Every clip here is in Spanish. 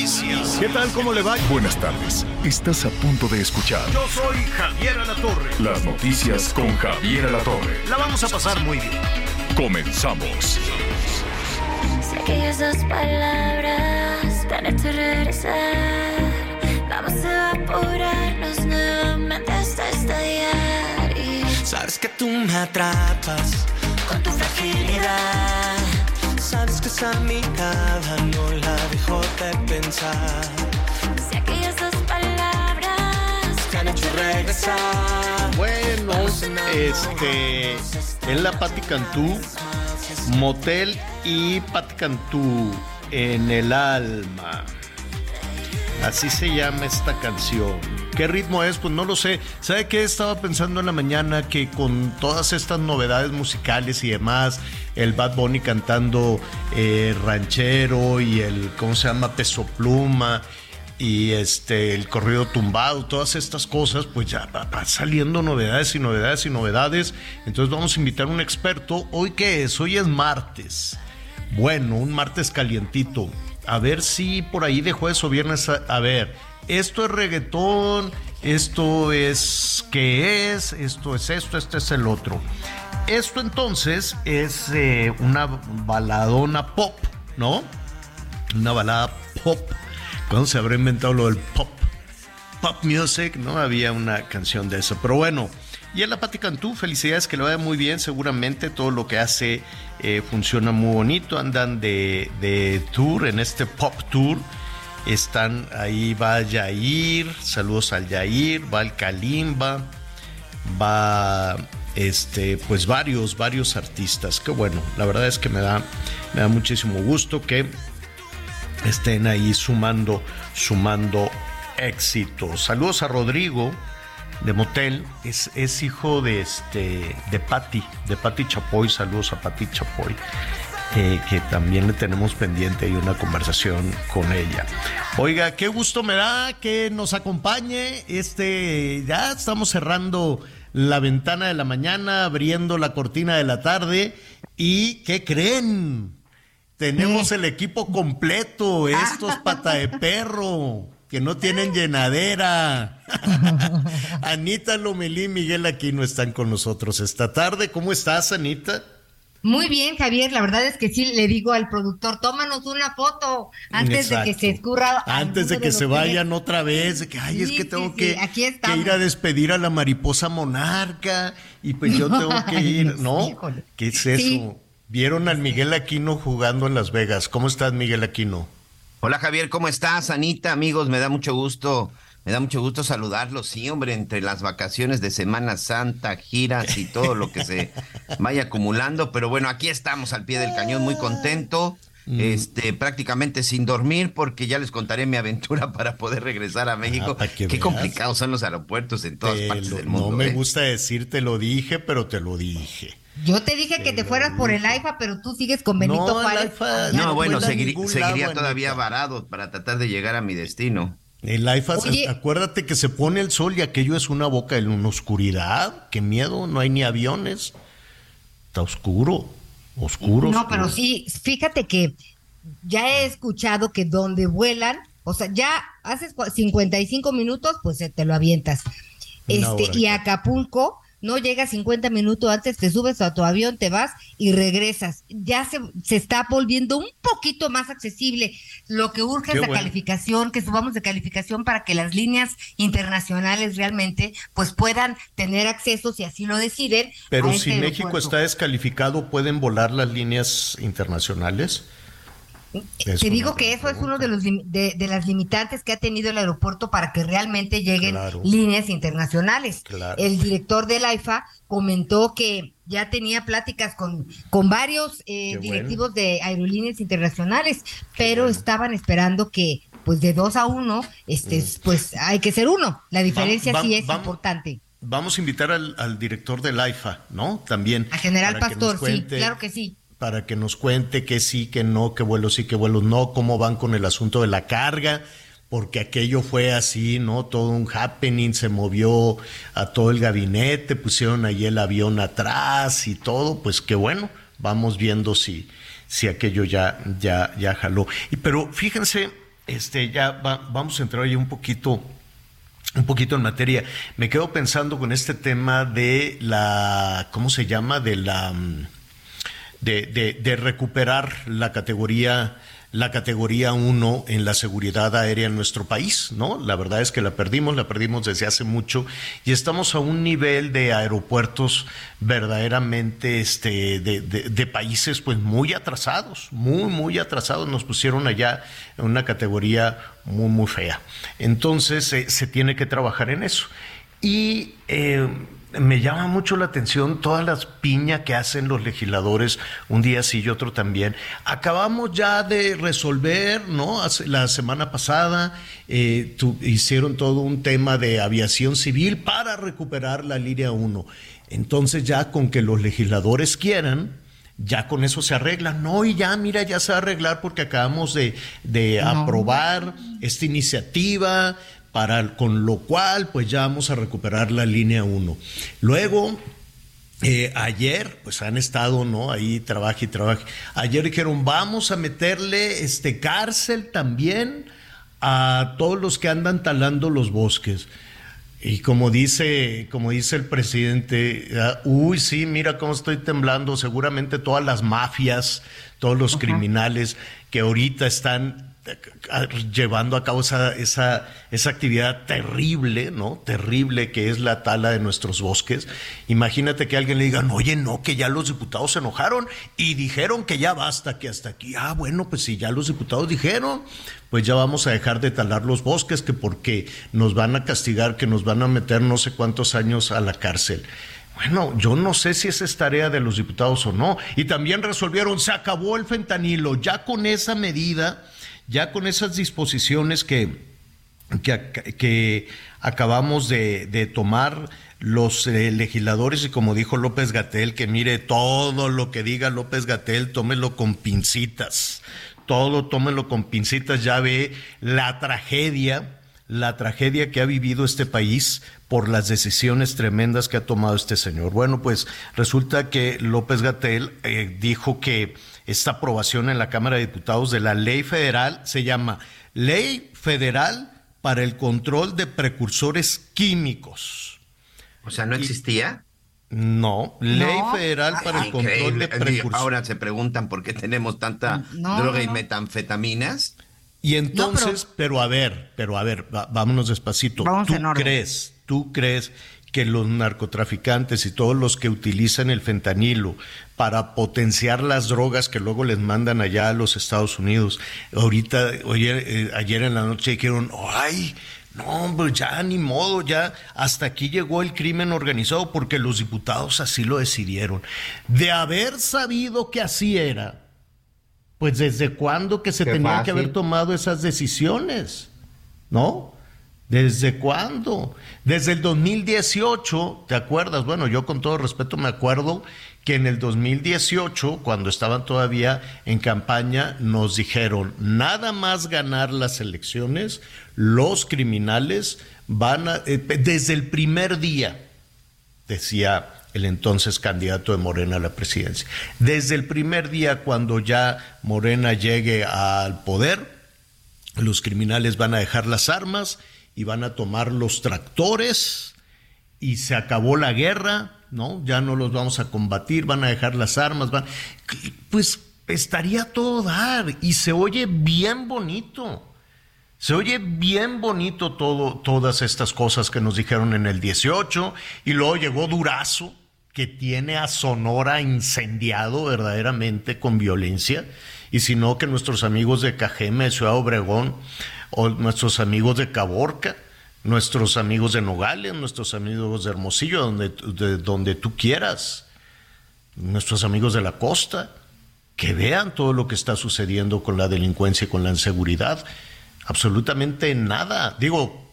Noticias. ¿Qué tal? ¿Cómo le va? Buenas tardes. Estás a punto de escuchar Yo soy Javier Alatorre. las noticias con Javier Alatorre. La vamos a pasar muy bien. Comenzamos. Sé que esas palabras te han hecho regresar. Vamos a evaporarnos nuevamente hasta estallar. Y Sabes que tú me atrapas con tu fragilidad. Sabes que esa mirada no la dejo de pensar Sé que esas palabras Te han hecho regresar Bueno, este, en la Pati Cantú, Motel y Pati Cantú en el alma. Así se llama esta canción. ¿Qué ritmo es? Pues no lo sé. ¿Sabe qué? Estaba pensando en la mañana que con todas estas novedades musicales y demás, el Bad Bunny cantando eh, ranchero y el, ¿cómo se llama? Peso Pluma y este, el corrido tumbado, todas estas cosas, pues ya va, saliendo novedades y novedades y novedades. Entonces vamos a invitar a un experto. ¿Hoy qué es? Hoy es martes. Bueno, un martes calientito. A ver si por ahí de jueves o viernes, a ver, esto es reggaetón, esto es qué es, esto es esto, este es el otro. Esto entonces es eh, una baladona pop, ¿no? Una balada pop. ¿Cuándo se habrá inventado lo del pop? Pop music, ¿no? Había una canción de eso. Pero bueno, y en la Pati Cantú, felicidades, que le vaya muy bien. Seguramente todo lo que hace eh, funciona muy bonito. Andan de, de tour en este pop tour. Están ahí, va Yair, saludos al Yair, va el Kalimba, va este, pues varios, varios artistas. Que bueno, la verdad es que me da, me da muchísimo gusto que estén ahí sumando, sumando éxitos. Saludos a Rodrigo de Motel, es, es hijo de este de Patti, de Patti Chapoy, saludos a Patti Chapoy. Eh, que también le tenemos pendiente y una conversación con ella. Oiga, qué gusto me da que nos acompañe. Este, ya estamos cerrando la ventana de la mañana, abriendo la cortina de la tarde. ¿Y qué creen? Tenemos el equipo completo, estos pata de perro, que no tienen llenadera. Anita Lomelí y Miguel Aquino están con nosotros esta tarde. ¿Cómo estás, Anita? Muy bien, Javier. La verdad es que sí le digo al productor, tómanos una foto antes de que se escurra. Antes de que se que vayan otra vez, de que, ay, es que tengo sí, que, aquí que ir a despedir a la mariposa monarca y pues yo tengo que ir, ¿no? Híjole. ¿Qué es eso? Sí. Vieron al Miguel Aquino jugando en Las Vegas. ¿Cómo estás, Miguel Aquino? Hola Javier, ¿cómo estás? Anita, amigos, me da mucho gusto, me da mucho gusto saludarlos. Sí, hombre, entre las vacaciones de Semana Santa, giras y todo lo que se vaya acumulando, pero bueno, aquí estamos al pie del cañón, muy contento. Mm. Este, prácticamente sin dormir, porque ya les contaré mi aventura para poder regresar a México. Ah, que Qué veas. complicados son los aeropuertos en todas Te partes lo- del mundo. no me ¿eh? gusta decir te lo dije, pero te lo dije. Yo te dije que te fueras por el AIFA, pero tú sigues con Benito No, Juárez. No, no bueno, ningún seguiría todavía varado para tratar de llegar a mi destino. El Oye. acuérdate que se pone el sol y aquello es una boca en una oscuridad. Qué miedo, no hay ni aviones. Está oscuro, oscuro. No, oscuro. pero sí, fíjate que ya he escuchado que donde vuelan, o sea, ya haces cua- 55 minutos, pues se te lo avientas. Una Este, y Acapulco no llegas 50 minutos antes, te subes a tu avión, te vas y regresas. Ya se, se está volviendo un poquito más accesible. Lo que urge Qué es la bueno. calificación, que subamos de calificación para que las líneas internacionales realmente pues puedan tener acceso, si así lo deciden. Pero a si este México está descalificado, ¿pueden volar las líneas internacionales? Es Te digo que eso es uno de, los, de, de las limitantes que ha tenido el aeropuerto para que realmente lleguen Claro. líneas internacionales. Claro. El director del AIFA comentó que ya tenía pláticas con, con varios eh, bueno. directivos de aerolíneas internacionales, pero bueno. estaban esperando que pues de dos a uno, este, pues hay que ser uno. La diferencia sí es importante. Vamos a invitar al, al director del AIFA, ¿no? También. A General Pastor, sí, claro que sí. Para que nos cuente que sí, que no, que vuelos sí, que vuelos no, cómo van con el asunto de la carga, porque aquello fue así, ¿no? Todo un happening, se movió a todo el gabinete, pusieron ahí el avión atrás y todo, pues qué bueno, vamos viendo si, si aquello ya, ya, ya jaló. Y, pero fíjense, este, ya va- vamos a entrar ahí un poquito un poquito en materia. Me quedo pensando con este tema de la, ¿cómo se llama? De la, mm, de, de- recuperar la categoría, la categoría 1 en la seguridad aérea en nuestro país, ¿no? La verdad es que la perdimos, la perdimos desde hace mucho y estamos a un nivel de aeropuertos verdaderamente este, de, de- de países pues muy atrasados, muy, muy atrasados. Nos pusieron allá en una categoría muy, muy fea. Entonces eh, se tiene que trabajar en eso. Y eh, me llama mucho la atención todas las piñas que hacen los legisladores un día sí y otro también. Acabamos ya de resolver, ¿no? Hace- La semana pasada eh, tu- hicieron todo un tema de aviación civil para recuperar la línea 1. Entonces ya con que los legisladores quieran, ya con eso se arregla. No, y ya, mira, ya se va a arreglar porque acabamos de, de No. aprobar esta iniciativa, para, con lo cual pues ya vamos a recuperar la línea 1. Luego, eh, ayer, pues han estado, ¿no? Ahí trabaja y trabaja. Ayer dijeron, vamos a meterle este cárcel también a todos los que andan talando los bosques. Y como dice, como dice el presidente, ah, uy, sí, mira cómo estoy temblando. Seguramente todas las mafias, todos los criminales que ahorita están llevando a cabo esa, esa, esa actividad terrible, ¿no? Terrible que es la tala de nuestros bosques. Imagínate que alguien le diga, oye, no, que ya los diputados se enojaron y dijeron que ya basta, que hasta aquí. Ah, bueno, pues si ya los diputados dijeron, pues ya vamos a dejar de talar los bosques, que porque nos van a castigar, que nos van a meter no sé cuántos años a la cárcel. Bueno, yo no sé si esa es tarea de los diputados o no. Y también resolvieron, se acabó el fentanilo, ya con esa medida, ya con esas disposiciones que, que, ac- que acabamos de, de tomar los eh, legisladores y como dijo López Gatel, que mire todo lo que diga López Gatel, tómelo con pincitas, todo tómelo con pincitas, ya ve la tragedia, la tragedia que ha vivido este país por las decisiones tremendas que ha tomado este señor. Bueno, pues resulta que López Gatel eh, dijo que esta aprobación en la Cámara de Diputados de la ley federal se llama Ley Federal para el Control de Precursores Químicos. O sea, ¿no existía? No, Ley No. Federal para el Control Increíble. de Precursores. Ahora se preguntan por qué tenemos tanta No, droga no, y metanfetaminas. Y entonces, pero... a ver, pero a ver, va- vámonos despacito. Vamos ¿Tú en orden. crees, tú crees que los narcotraficantes y todos los que utilizan el fentanilo para potenciar las drogas que luego les mandan allá a los Estados Unidos, ahorita, oye, eh, ayer en la noche dijeron, ay, no, hombre, ya ni modo, ya hasta aquí llegó el crimen organizado porque los diputados así lo decidieron. De haber sabido que así era, pues desde cuándo que se Qué tenía fácil. que haber tomado esas decisiones, ¿no? ¿Desde cuándo? Desde el 2018, ¿te acuerdas? Bueno, yo con todo respeto me acuerdo que en el 2018, cuando estaban todavía en campaña, nos dijeron, nada más ganar las elecciones, los criminales van a, eh, desde el primer día, decía el entonces candidato de Morena a la presidencia. Desde el primer día, cuando ya Morena llegue al poder, los criminales van a dejar las armas y van a tomar los tractores y se acabó la guerra, ¿no? Ya no los vamos a combatir, van a dejar las armas, van... Pues estaría todo dar y se oye bien bonito. Se oye bien bonito todo, todas estas cosas que nos dijeron en el 18 y luego llegó Durazo, que tiene a Sonora incendiado verdaderamente con violencia y si no que nuestros amigos de Cajeme, Ciudad Obregón, o nuestros amigos de Caborca, nuestros amigos de Nogales, nuestros amigos de Hermosillo, donde, de donde tú quieras, nuestros amigos de la costa, que vean todo lo que está sucediendo con la delincuencia y con la inseguridad. Absolutamente nada. Digo,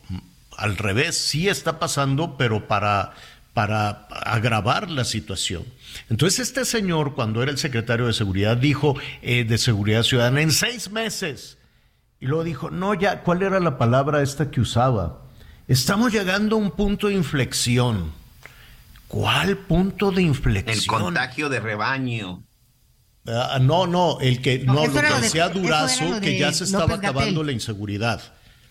al revés, sí está pasando, pero para, para agravar la situación. Entonces este señor, cuando era el secretario de Seguridad, dijo eh, de Seguridad Ciudadana, en seis meses. Y luego dijo, no, ya, ¿cuál era la palabra esta que usaba? Estamos llegando a un punto de inflexión. ¿Cuál punto de inflexión? El contagio de rebaño. Ah, no, no, el que No, no, lo que de- decía Durazo, que ya se estaba acabando la inseguridad.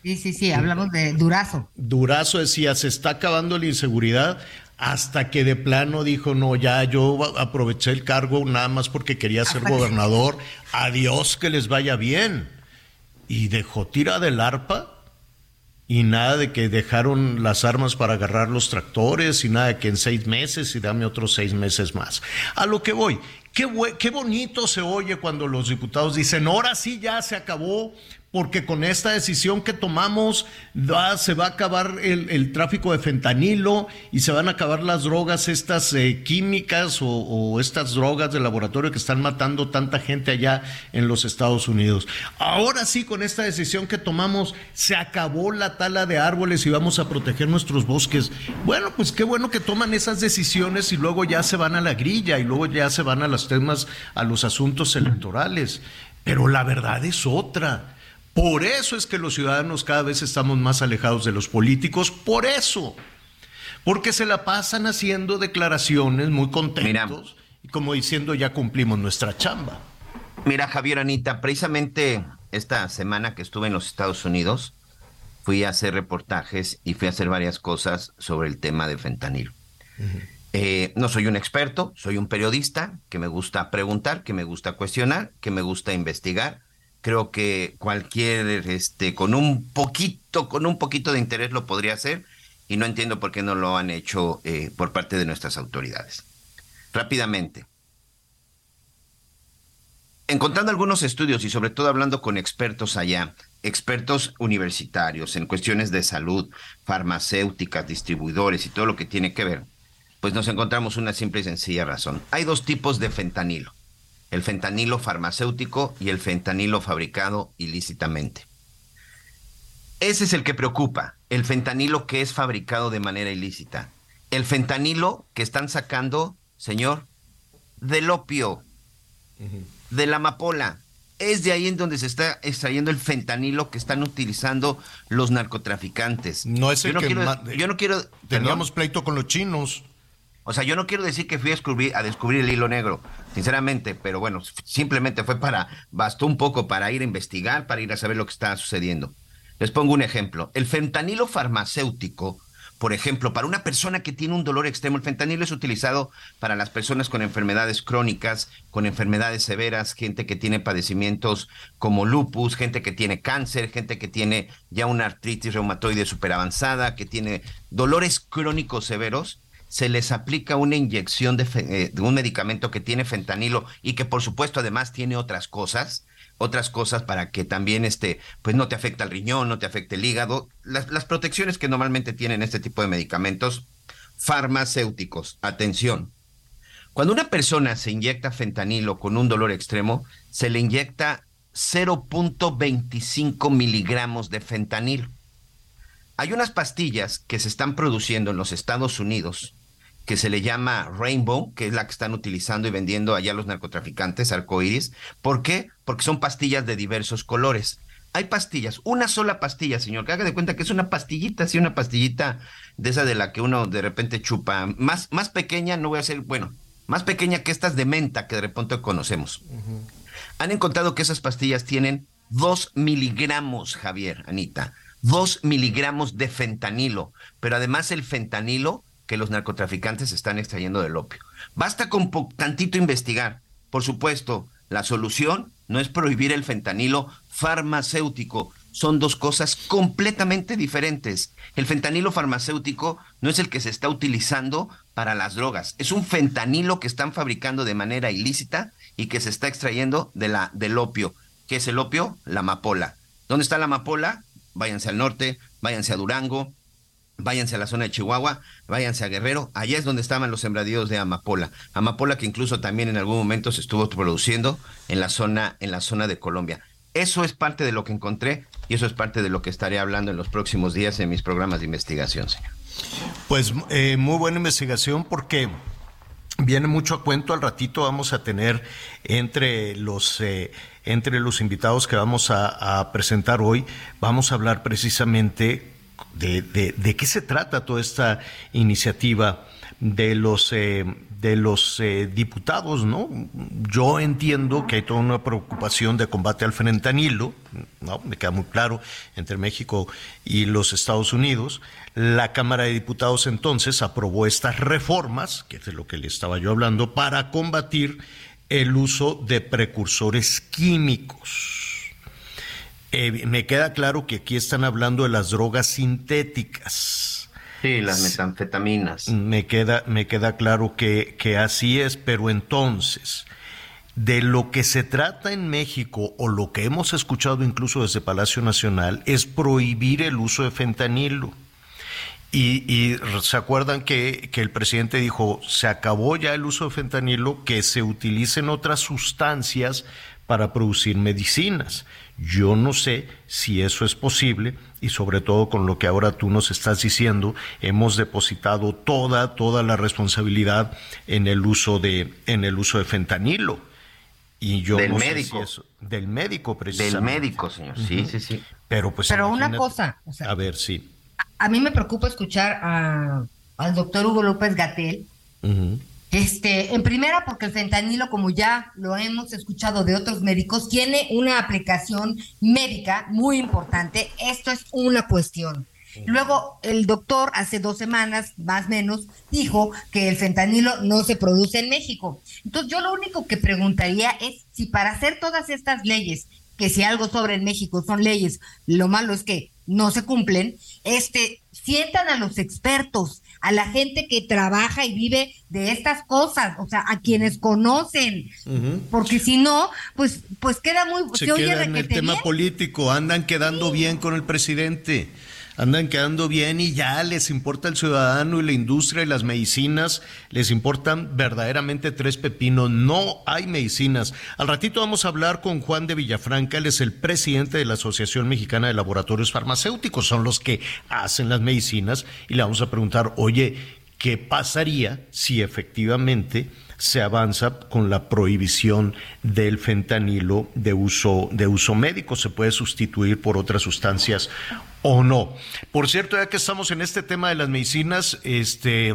Sí, sí, sí, hablamos de Durazo. Durazo decía, se está acabando la inseguridad, hasta que de plano dijo, no, ya yo aproveché el cargo nada más porque quería ser Hasta que- gobernador, adiós que les vaya bien. Y dejó tira del arpa y nada de que dejaron las armas para agarrar los tractores y nada de que en seis meses y dame otros seis meses más. A lo que voy, qué, qué bonito se oye cuando los diputados dicen, ahora sí ya se acabó, porque con esta decisión que tomamos se va a acabar el, el tráfico de fentanilo y se van a acabar las drogas, estas eh, químicas o, o estas drogas de laboratorio que están matando tanta gente allá en los Estados Unidos. Ahora sí, con esta decisión que tomamos, se acabó la tala de árboles y vamos a proteger nuestros bosques. Bueno, pues qué bueno que toman esas decisiones y luego ya se van a la grilla y luego ya se van a los temas, a los asuntos electorales. Pero la verdad es otra. Por eso es que los ciudadanos cada vez estamos más alejados de los políticos, por eso. Porque se la pasan haciendo declaraciones muy contentos y como diciendo ya cumplimos nuestra chamba. Mira, Javier Anita, precisamente esta semana que estuve en los Estados Unidos, fui a hacer reportajes y fui a hacer varias cosas sobre el tema de fentanilo. Eh, no soy un experto, soy un periodista que me gusta preguntar, que me gusta cuestionar, que me gusta investigar. Creo que cualquier, este, con un poquito, con un poquito de interés lo podría hacer y no entiendo por qué no lo han hecho eh, por parte de nuestras autoridades. Rápidamente, encontrando algunos estudios y sobre todo hablando con expertos allá, expertos universitarios en cuestiones de salud, farmacéuticas, distribuidores y todo lo que tiene que ver, pues nos encontramos una simple y sencilla razón. Hay dos tipos de fentanilo, el fentanilo farmacéutico y el fentanilo fabricado ilícitamente. Ese es el que preocupa, el fentanilo que es fabricado de manera ilícita. El fentanilo que están sacando, señor, del opio, de la amapola. Es de ahí en donde se está extrayendo el fentanilo que están utilizando los narcotraficantes. No es el yo no que quiero, yo no quiero Teníamos perdón. pleito con los chinos. O sea, yo no quiero decir que fui a descubrir, a descubrir el hilo negro, sinceramente, pero bueno, simplemente fue para, bastó un poco para ir a investigar, para ir a saber lo que está sucediendo. Les pongo un ejemplo. El fentanilo farmacéutico, por ejemplo, para una persona que tiene un dolor extremo, el fentanilo es utilizado para las personas con enfermedades crónicas, con enfermedades severas, gente que tiene padecimientos como lupus, gente que tiene cáncer, gente que tiene ya una artritis reumatoide superavanzada, que tiene dolores crónicos severos se les aplica una inyección eh, de un medicamento que tiene fentanilo y que por supuesto además tiene otras cosas, otras cosas para que también este, pues no te afecte el riñón, no te afecte el hígado, las, las protecciones que normalmente tienen este tipo de medicamentos farmacéuticos. Atención. Cuando una persona se inyecta fentanilo con un dolor extremo, se le inyecta 0.25 miligramos de fentanilo. Hay unas pastillas que se están produciendo en los Estados Unidos que se le llama Rainbow, que es la que están utilizando y vendiendo allá los narcotraficantes, arcoíris. ¿Por qué? Porque son pastillas de diversos colores. Hay pastillas, una sola pastilla, señor, que haga de cuenta que es una pastillita, así una pastillita de esa de la que uno de repente chupa. Más, más pequeña, no voy a ser, bueno, más pequeña que estas de menta que de repente conocemos. Han encontrado que esas pastillas tienen 2 miligramos, Javier, Anita, 2 miligramos de fentanilo, pero además el fentanilo que los narcotraficantes están extrayendo del opio. Basta con tantito investigar. Por supuesto, la solución no es prohibir el fentanilo farmacéutico. son dos cosas completamente diferentes. El fentanilo farmacéutico no es el que se está utilizando para las drogas, es un fentanilo que están fabricando de manera ilícita y que se está extrayendo de la, del opio. ¿Qué es el opio? La amapola. ¿Dónde está la amapola? Váyanse al norte, váyanse a Durango, váyanse a la zona de Chihuahua, váyanse a Guerrero, allá es donde estaban los sembradíos de amapola. Amapola que incluso también en algún momento se estuvo produciendo en la zona, en la zona de Colombia. Eso es parte de lo que encontré y eso es parte de lo que estaré hablando en los próximos días en mis programas de investigación, señor. Pues eh, muy buena investigación porque viene mucho a cuento. Al ratito vamos a tener entre los eh, entre los invitados que vamos a, a, presentar hoy, vamos a hablar precisamente de, de, qué se trata toda esta iniciativa de los eh, de los eh, diputados, ¿no? Yo entiendo que hay toda una preocupación de combate al fentanilo, ¿no? Me queda muy claro, entre México y los Estados Unidos. La Cámara de Diputados entonces aprobó estas reformas, que es de lo que le estaba yo hablando, para combatir el uso de precursores químicos. Eh, me queda claro que aquí están hablando de las drogas sintéticas Sí, las metanfetaminas. Me queda, me queda claro que, que así es, pero entonces, de lo que se trata en México, o lo que hemos escuchado incluso desde Palacio Nacional, es prohibir el uso de fentanilo. Y, y, se acuerdan que, que, el presidente dijo, se acabó ya el uso de fentanilo, que se utilicen otras sustancias para producir medicinas. Yo no sé si eso es posible y sobre todo con lo que ahora tú nos estás diciendo, hemos depositado toda toda la responsabilidad en el uso de en el uso de fentanilo. Y yo del no médico. Sé si eso, del médico precisamente. Del médico, señor. Sí, uh -huh. sí, sí. Pero pues Pero una cosa, o sea, a ver, sí. A, a, mí me preocupa escuchar a, al doctor Hugo López Gatel. Uh -huh. Este, en primera, porque el fentanilo, como ya lo hemos escuchado de otros médicos, tiene una aplicación médica muy importante. Esto es una cuestión. Luego, el doctor hace dos semanas, más o menos, dijo que el fentanilo no se produce en México. Entonces, yo lo único que preguntaría es si para hacer todas estas leyes, que si algo sobre en México son leyes, lo malo es que no se cumplen, este, sientan a los expertos, a la gente que trabaja y vive de estas cosas, o sea, a quienes conocen, uh -huh. porque si no, pues, pues queda muy, se, se queda en el tema bien. político, andan quedando sí. bien con el presidente andan quedando bien y ya les importa el ciudadano y la industria y las medicinas, les importan verdaderamente tres pepinos. No hay medicinas. Al ratito vamos a hablar con Juan de Villafranca, él es el presidente de la Asociación Mexicana de Laboratorios Farmacéuticos, son los que hacen las medicinas y le vamos a preguntar, oye, ¿qué pasaría si efectivamente se avanza con la prohibición del fentanilo de uso, de uso médico. Se puede sustituir por otras sustancias o no. Por cierto, ya que estamos en este tema de las medicinas, este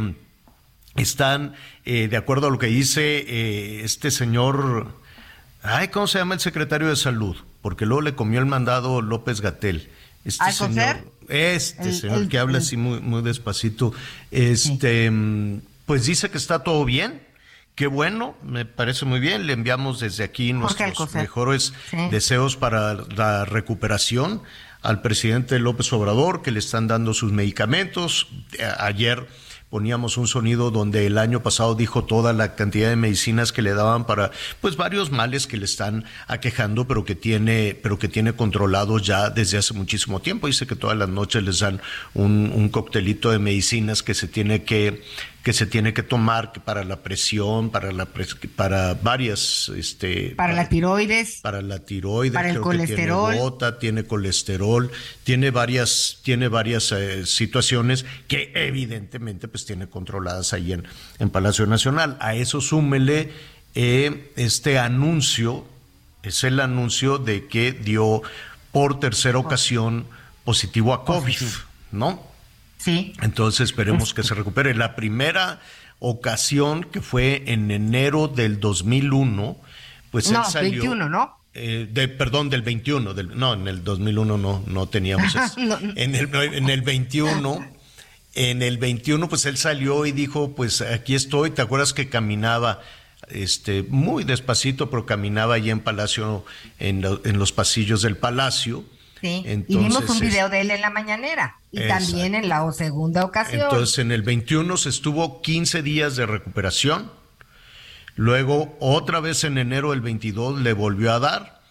están, eh, de acuerdo a lo que dice eh, este señor, ay, ¿cómo se llama el secretario de salud? Porque luego le comió el mandado López Gatel. Este señor, este el, señor el, que habla así muy, muy despacito, este, sí. pues dice que está todo bien, Qué bueno, me parece muy bien. Le enviamos desde aquí nuestros mejores sí. deseos para la recuperación al presidente López Obrador, que le están dando sus medicamentos. Ayer poníamos un sonido donde el año pasado dijo toda la cantidad de medicinas que le daban para pues varios males que le están aquejando pero que tiene pero que tiene controlados ya desde hace muchísimo tiempo dice que todas las noches les dan un, un coctelito de medicinas que se tiene que que se tiene que tomar para la presión, para la pres para varias este para, para, la tiroides, para la tiroides, para el creo colesterol, que tiene gota, tiene colesterol, tiene varias tiene varias eh, situaciones que evidentemente pues tiene controladas ahí en, en Palacio Nacional. A eso súmele eh, este anuncio, es el anuncio de que dio por tercera ocasión positivo a COVID, ¿no? Sí. Entonces esperemos que se recupere. La primera ocasión que fue en enero del 2001, pues no, él salió. 21, ¿no? Eh, de, perdón, del 21, del, no, en el 2001 no, no teníamos eso. no. en, el, en el 21, en el 21, pues él salió y dijo, pues aquí estoy, ¿te acuerdas que caminaba? Este, muy despacito, pero caminaba allí en Palacio, en, lo, en los pasillos del Palacio, Sí, y Entonces, vimos un video de él en la mañanera y Exacto. también en la segunda ocasión. Entonces en el 21 se estuvo 15 días de recuperación, luego otra vez en enero del 22 le volvió a dar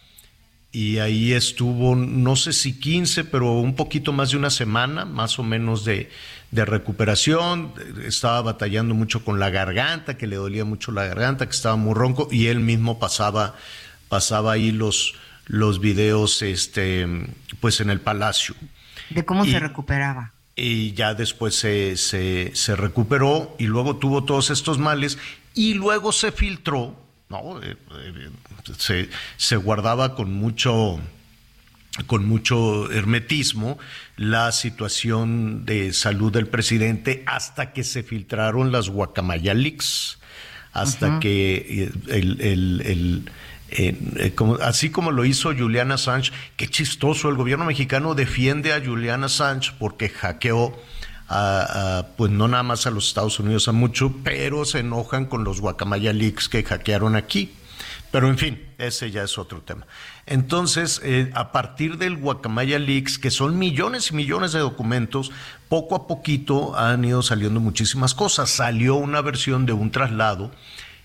y ahí estuvo, no sé si 15, pero un poquito más de una semana, más o menos de, de recuperación. Estaba batallando mucho con la garganta, que le dolía mucho la garganta, que estaba muy ronco, y él mismo pasaba, pasaba ahí los, los videos este, pues en el palacio. de cómo y- se recuperaba. Y ya después se, se, se recuperó y luego tuvo todos estos males y luego se filtró, ¿no? Eh, eh, se, se guardaba con mucho con mucho hermetismo la situación de salud del presidente hasta que se filtraron las Guacamaya Leaks, hasta que eh, el, el- el- eh, así como lo hizo Julian Assange, qué chistoso, el gobierno mexicano defiende a Julian Assange porque hackeó a, pues no nada más a los Estados Unidos a mucho, pero se enojan con los Guacamaya Leaks que hackearon aquí. Pero en fin, ese ya es otro tema. Entonces, eh, a partir del Guacamaya Leaks, que son millones y millones de documentos, poco a poquito han ido saliendo muchísimas cosas. Salió una versión de un traslado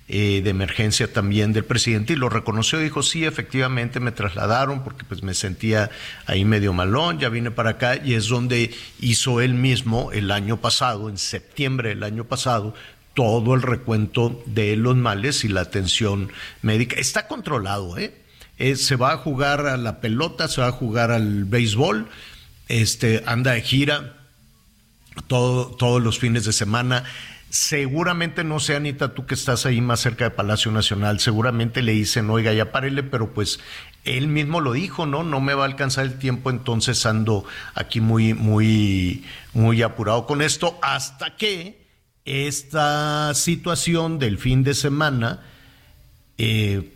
eh, de emergencia también del presidente y lo reconoció, dijo, sí, efectivamente me trasladaron porque pues me sentía ahí medio malón, ya vine para acá y es donde hizo él mismo el año pasado, en septiembre del año pasado, todo el recuento de los males y la atención médica. Está controlado, ¿eh? Eh, se va a jugar a la pelota, se va a jugar al béisbol, este, anda de gira todo, todos los fines de semana. Seguramente, no sé, Anita, tú que estás ahí más cerca de Palacio Nacional, seguramente le dicen, oiga, ya párele, pero pues él mismo lo dijo, ¿no? No me va a alcanzar el tiempo, entonces ando aquí muy, muy, muy apurado con esto, hasta que esta situación del fin de semana. eh,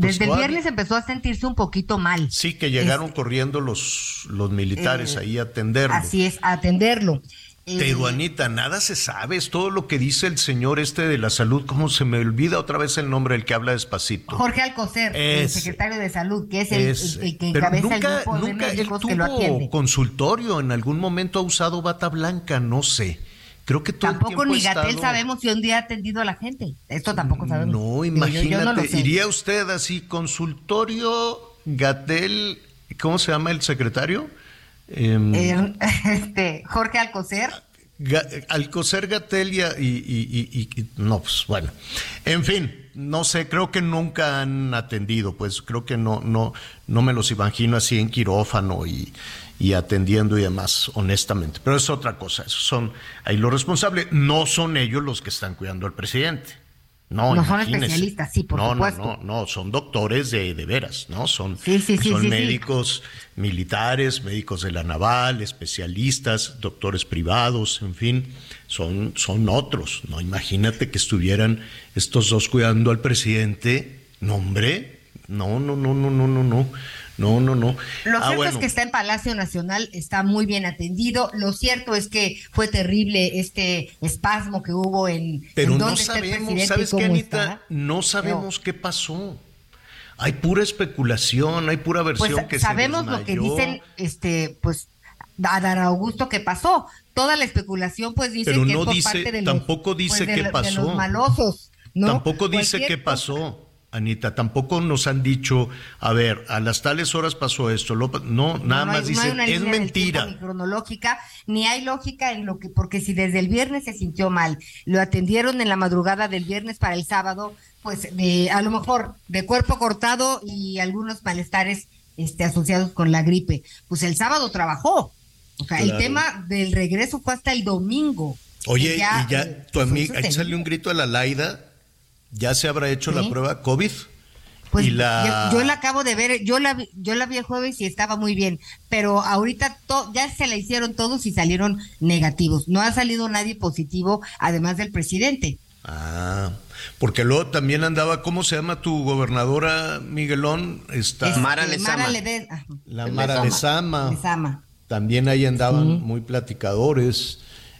pues Desde el viernes empezó a sentirse un poquito mal. Sí, que llegaron Este, corriendo los, los militares Eh, ahí a atenderlo. Así es, a atenderlo. Eh, Pero Anita, nada se sabe, es todo lo que dice el señor este de la salud, ¿cómo se me olvida otra vez el nombre del que habla despacito? Jorge Alcocer, el secretario de Salud, que es el, Es- el- el que encabeza nunca, el grupo de nunca él médicos que lo tuvo atiende. consultorio, en algún momento ha usado bata blanca, no sé. Creo que todo el Tampoco tiempo ni Gatel estado- sabemos si un día ha atendido a la gente. Esto tampoco sabemos. No, yo- imagínate, yo no iría usted así, consultorio, Gatel, ¿cómo se llama el secretario? Em, Eh, este, Jorge Alcocer. Alcocer Gatel y, y- y- y- y- no, pues bueno. En fin, no sé, creo que nunca han atendido, pues creo que no, no, no me los imagino así en quirófano y, y atendiendo y demás, honestamente. Pero es otra cosa, esos son ahí los responsables, no son ellos los que están cuidando al presidente. No, No son especialistas, sí, por no, supuesto. No, no, no, son doctores de, de veras, ¿no? Son, Sí, sí, sí, son sí. médicos militares, médicos de la naval, especialistas, doctores privados, en fin, son, son otros, ¿no? Imagínate que estuvieran estos dos cuidando al presidente. No, hombre, no, no, no, no, no, no, no, no, no, no. Lo Ah, cierto bueno. es que está en Palacio Nacional, está muy bien atendido. Lo cierto es que fue terrible este espasmo que hubo en, Pero en no el sabemos, ¿sabes qué, Anita? está. No sabemos qué pasó. Hay pura especulación, hay pura versión Pues que sabemos se lo que dicen, este, pues, a Dan Augusto que pasó. Toda la especulación, pues, dice Pero que no es por dice- parte de los, tampoco dice pues, de qué de pasó. los malosos, ¿no? Tampoco dice Cualquier qué pasó, Anita. Tampoco nos han dicho, a ver, a las tales horas pasó esto. lo no, nada No más hay- dicen, es mentira. Ni cronológica, ni hay lógica en lo que, porque si desde el viernes se sintió mal, lo atendieron en la madrugada del viernes para el sábado, pues de, a lo mejor de cuerpo cortado y algunos malestares este, asociados con la gripe. Pues el sábado trabajó. O sea, el tema del regreso fue hasta el domingo. Oye, ya, y ya, eh, tu amiga, ahí salió un grito a la Laida, ¿ya se habrá hecho la prueba COVID? Pues y la... yo, yo la acabo de ver, yo la, vi- yo la vi el jueves y estaba muy bien, pero ahorita to- ya se la hicieron todos y salieron negativos. No ha salido nadie positivo, además del presidente. Ah, porque luego también andaba, ¿cómo se llama tu gobernadora, Miguelón? Está... Este, Mara Lezama. Lede- La Mara Lezama. Lezama. También ahí andaban muy platicadores.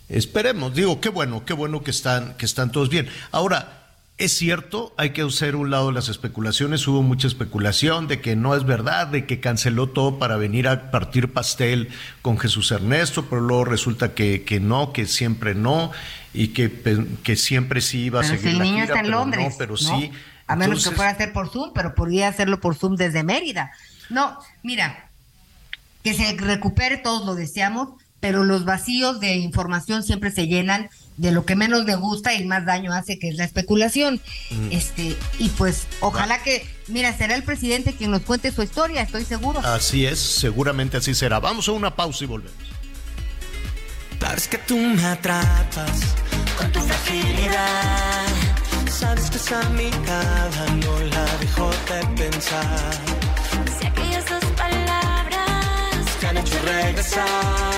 Esperemos, digo, qué bueno, qué bueno que están, que están todos bien. Ahora, es cierto, hay que hacer un lado las especulaciones. Hubo mucha especulación de que no es verdad, de que canceló todo para venir a partir pastel con Jesús Ernesto, pero luego resulta que, que no, que siempre no, y que, que siempre sí iba a Pero seguir si el la niño gira, está en pero Londres. no, pero ¿no? sí. A menos que fuera a hacer por Zoom, pero podría hacerlo por Zoom desde Mérida. No, mira, que se recupere, todos lo deseamos, pero los vacíos de información siempre se llenan de lo que menos le gusta y más daño hace, que es la especulación. Mm. Este, y pues, ojalá que, mira, será el presidente quien nos cuente su historia, estoy seguro. Así es, seguramente así será. Vamos a una pausa y volvemos. Sabes que tú me atrapas con tu fragilidad. Sabes que esa mirada no la dejo de pensar. Si aquellas dos palabras Te han hecho regresar.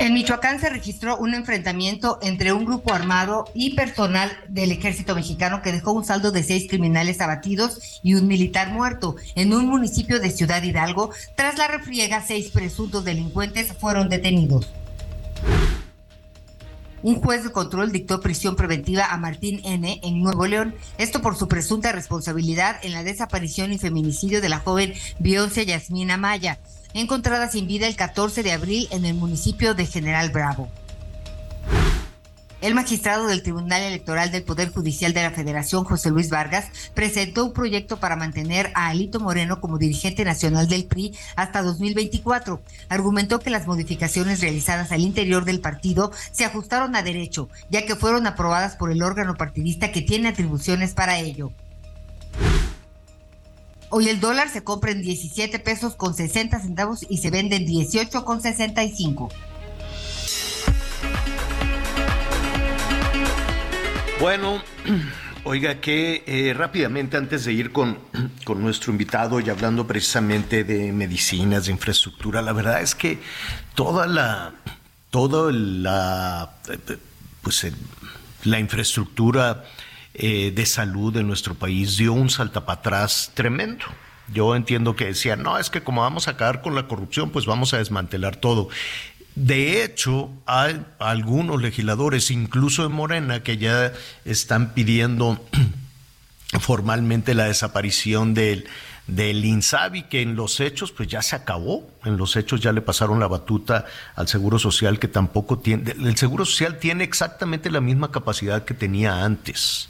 En Michoacán se registró un enfrentamiento entre un grupo armado y personal del ejército mexicano que dejó un saldo de seis criminales abatidos y un militar muerto. En un municipio de Ciudad Hidalgo, tras la refriega, seis presuntos delincuentes fueron detenidos. Un juez de control dictó prisión preventiva a Martín N. en Nuevo León, esto por su presunta responsabilidad en la desaparición y feminicidio de la joven Beyoncé Yasmina Maya, encontrada sin vida el 14 de abril en el municipio de General Bravo. El magistrado del Tribunal Electoral del Poder Judicial de la Federación, José Luis Vargas, presentó un proyecto para mantener a Alito Moreno como dirigente nacional del PRI hasta 2024. Argumentó que las modificaciones realizadas al interior del partido se ajustaron a derecho, ya que fueron aprobadas por el órgano partidista que tiene atribuciones para ello. Hoy el dólar se compra en 17 pesos con 60 centavos y se vende en 18 con 65. Bueno, oiga que eh, rápidamente antes de ir con, con nuestro invitado y hablando precisamente de medicinas, de infraestructura, la verdad es que toda la, toda la, eh, pues, eh, la infraestructura eh, de salud de nuestro país dio un salta para atrás tremendo. Yo entiendo que decían, no, es que como vamos a acabar con la corrupción, pues vamos a desmantelar todo. De hecho, hay algunos legisladores, incluso en Morena, que ya están pidiendo formalmente la desaparición del, del INSABI, que en los hechos pues ya se acabó, en los hechos ya le pasaron la batuta al Seguro Social, que tampoco tiene, el Seguro Social tiene exactamente la misma capacidad que tenía antes,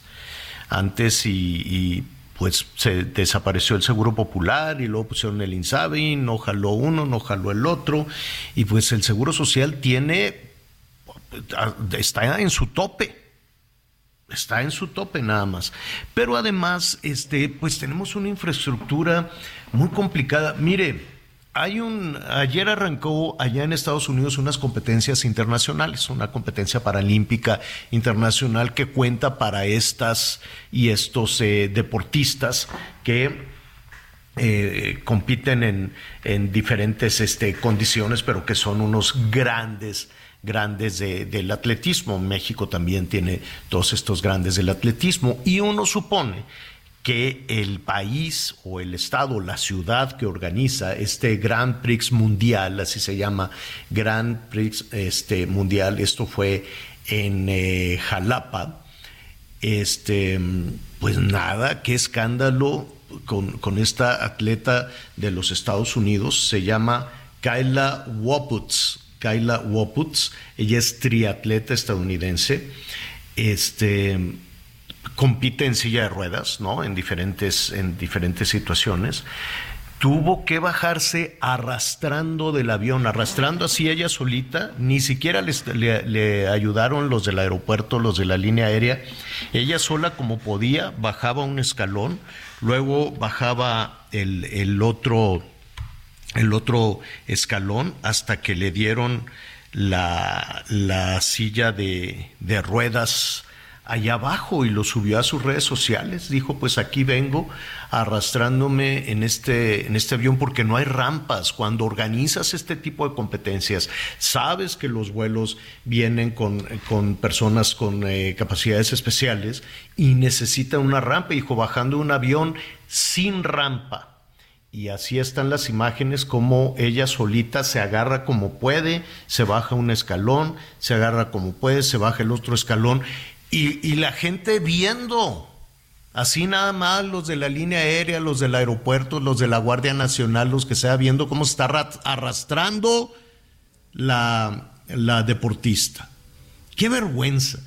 antes y, pues se desapareció el Seguro Popular y luego pusieron el INSABI, no jaló uno, no jaló el otro, y pues el Seguro Social tiene, está en su tope, está en su tope nada más. Pero además, este, pues tenemos una infraestructura muy complicada. Mire, hay un, ayer arrancó allá en Estados Unidos unas competencias internacionales, una competencia paralímpica internacional que cuenta para estas y estos eh, deportistas que eh, compiten en, en diferentes este, condiciones, pero que son unos grandes grandes de, del atletismo. México también tiene todos estos grandes del atletismo y uno supone que el país o el estado, la ciudad que organiza este Grand Prix Mundial, así se llama, Grand Prix este, Mundial, esto fue en eh, Jalapa, este, pues nada, qué escándalo con, con, esta atleta de los Estados Unidos, se llama Kyla Waputz, Kyla Waputz, ella es triatleta estadounidense, este compite en silla de ruedas, ¿no? En diferentes, en diferentes situaciones. Tuvo que bajarse arrastrando del avión, arrastrando así ella solita, ni siquiera les, le, ayudaron los del aeropuerto, los de la línea aérea. Ella sola como podía, bajaba un escalón, luego bajaba el, el otro, el otro escalón hasta que le dieron la, la silla de, de ruedas allá abajo y lo subió a sus redes sociales. Dijo, pues aquí vengo arrastrándome en este, en este avión porque no hay rampas. Cuando organizas este tipo de competencias, sabes que los vuelos vienen con, con personas con eh, capacidades especiales y necesitan una rampa. Dijo, bajando un avión sin rampa y así están las imágenes como ella solita se agarra como puede, se baja un escalón, se agarra como puede, se baja el otro escalón y, y la gente viendo. Así nada más los de la línea aérea, los del aeropuerto, los de la Guardia Nacional, los que sea viendo cómo está arrastrando la, la deportista. Qué vergüenza.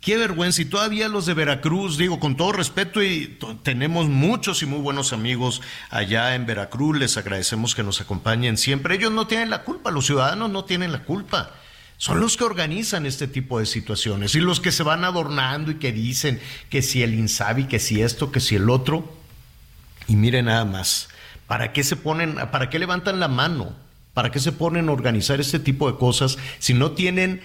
Qué vergüenza. Y todavía los de Veracruz, digo, con todo respeto, y tenemos muchos y muy buenos amigos allá en Veracruz, les agradecemos que nos acompañen siempre. Ellos no tienen la culpa, los ciudadanos no tienen la culpa. Son los que organizan este tipo de situaciones y los que se van adornando y que dicen que si el Insabi, que si esto, que si el otro. Y miren nada más, ¿para qué se ponen, para qué levantan la mano? ¿Para qué se ponen a organizar este tipo de cosas si no tienen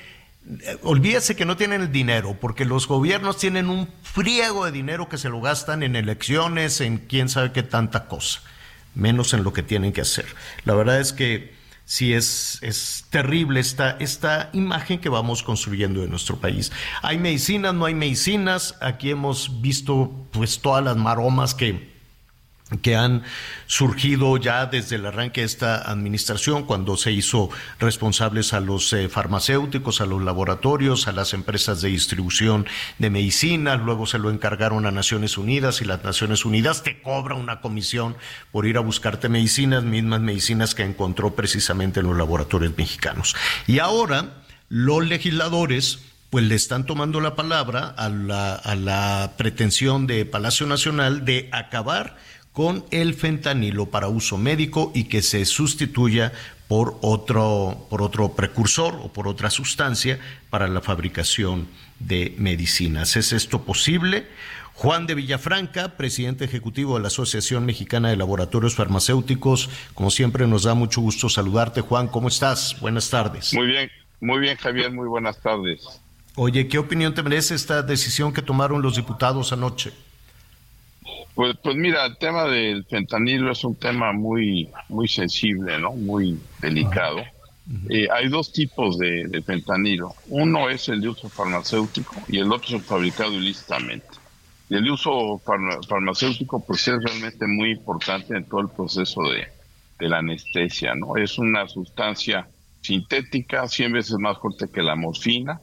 olvídese que no tienen el dinero, porque los gobiernos tienen un friego de dinero que se lo gastan en elecciones, en quién sabe qué tanta cosa, menos en lo que tienen que hacer. La verdad es que sí es, es terrible esta, esta imagen que vamos construyendo de nuestro país. Hay medicinas, no hay medicinas, aquí hemos visto pues todas las maromas que que han surgido ya desde el arranque de esta administración, cuando se hizo responsables a los eh, farmacéuticos, a los laboratorios, a las empresas de distribución de medicina, luego se lo encargaron a Naciones Unidas y las Naciones Unidas te cobra una comisión por ir a buscarte medicinas, mismas medicinas que encontró precisamente en los laboratorios mexicanos. Y ahora los legisladores pues le están tomando la palabra a la, a la pretensión de Palacio Nacional de acabar con el fentanilo para uso médico y que se sustituya por otro, por otro precursor o por otra sustancia para la fabricación de medicinas. ¿Es esto posible? Juan de Villafranca, presidente ejecutivo de la Asociación Mexicana de Laboratorios Farmacéuticos, como siempre nos da mucho gusto saludarte. Juan, ¿cómo estás? Buenas tardes. Muy bien, muy bien Javier, muy buenas tardes. Oye, ¿qué opinión te merece esta decisión que tomaron los diputados anoche? Pues, pues mira, el tema del fentanilo es un tema muy, muy sensible, ¿no? Muy delicado. Eh, hay dos tipos de, fentanilo. Uno es el de uso farmacéutico y el otro es el fabricado ilícitamente. Y el uso farmacéutico pues es realmente muy importante en todo el proceso de, de la anestesia, ¿no? Es una sustancia sintética, 100 veces más fuerte que la morfina,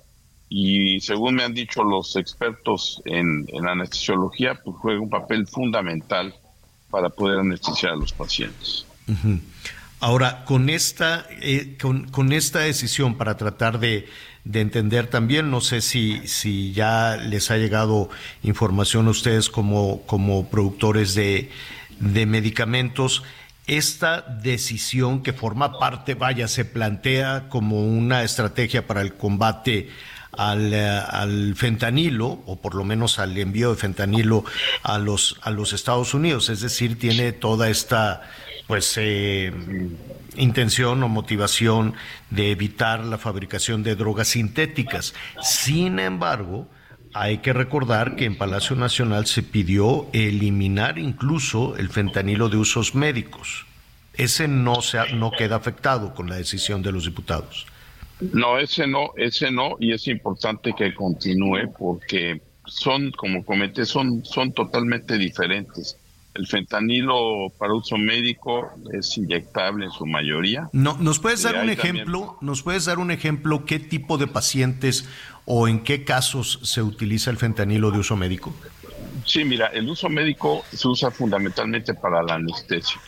y según me han dicho los expertos en, anestesiología, pues juega un papel fundamental para poder anestesiar a los pacientes. Ahora, con esta, eh, con, esta decisión para tratar de, entender también, no sé si, si ya les ha llegado información a ustedes como, como productores de, de medicamentos, esta decisión que forma parte, vaya, se plantea como una estrategia para el combate al, eh, al, fentanilo, o por lo menos al envío de fentanilo a los, a los Estados Unidos. Es decir, tiene toda esta pues eh, intención o motivación de evitar la fabricación de drogas sintéticas. Sin embargo, hay que recordar que en Palacio Nacional se pidió eliminar incluso el fentanilo de usos médicos. Ese no, se no queda afectado con la decisión de los diputados. No, ese no, ese no, y es importante que continúe porque son, como comenté, son, son totalmente diferentes. El fentanilo para uso médico es inyectable en su mayoría. No, ¿Nos puedes dar un ejemplo? ¿Nos puedes dar un ejemplo qué tipo de pacientes o en qué casos se utiliza el fentanilo de uso médico? Sí, mira, el uso médico se usa fundamentalmente para la anestesia.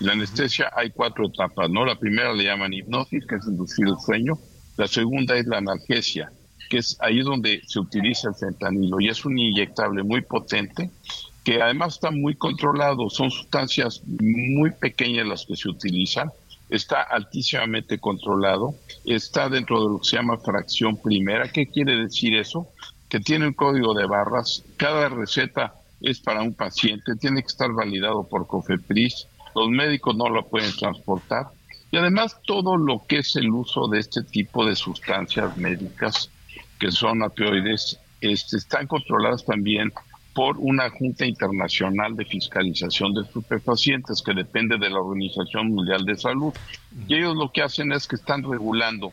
La anestesia hay cuatro etapas, ¿no? La primera le llaman hipnosis, que es inducir el sueño. La segunda es la analgesia, que es ahí donde se utiliza el fentanilo y es un inyectable muy potente que además está muy controlado, son sustancias muy pequeñas las que se utilizan, está altísimamente controlado, está dentro de lo que se llama fracción primera. ¿Qué quiere decir eso? Que tiene un código de barras, cada receta es para un paciente, tiene que estar validado por COFEPRIS, los médicos no lo pueden transportar y además todo lo que es el uso de este tipo de sustancias médicas, que son opioides, este, están controladas también por una Junta Internacional de Fiscalización de Estupefacientes que depende de la Organización Mundial de Salud. Y ellos lo que hacen es que están regulando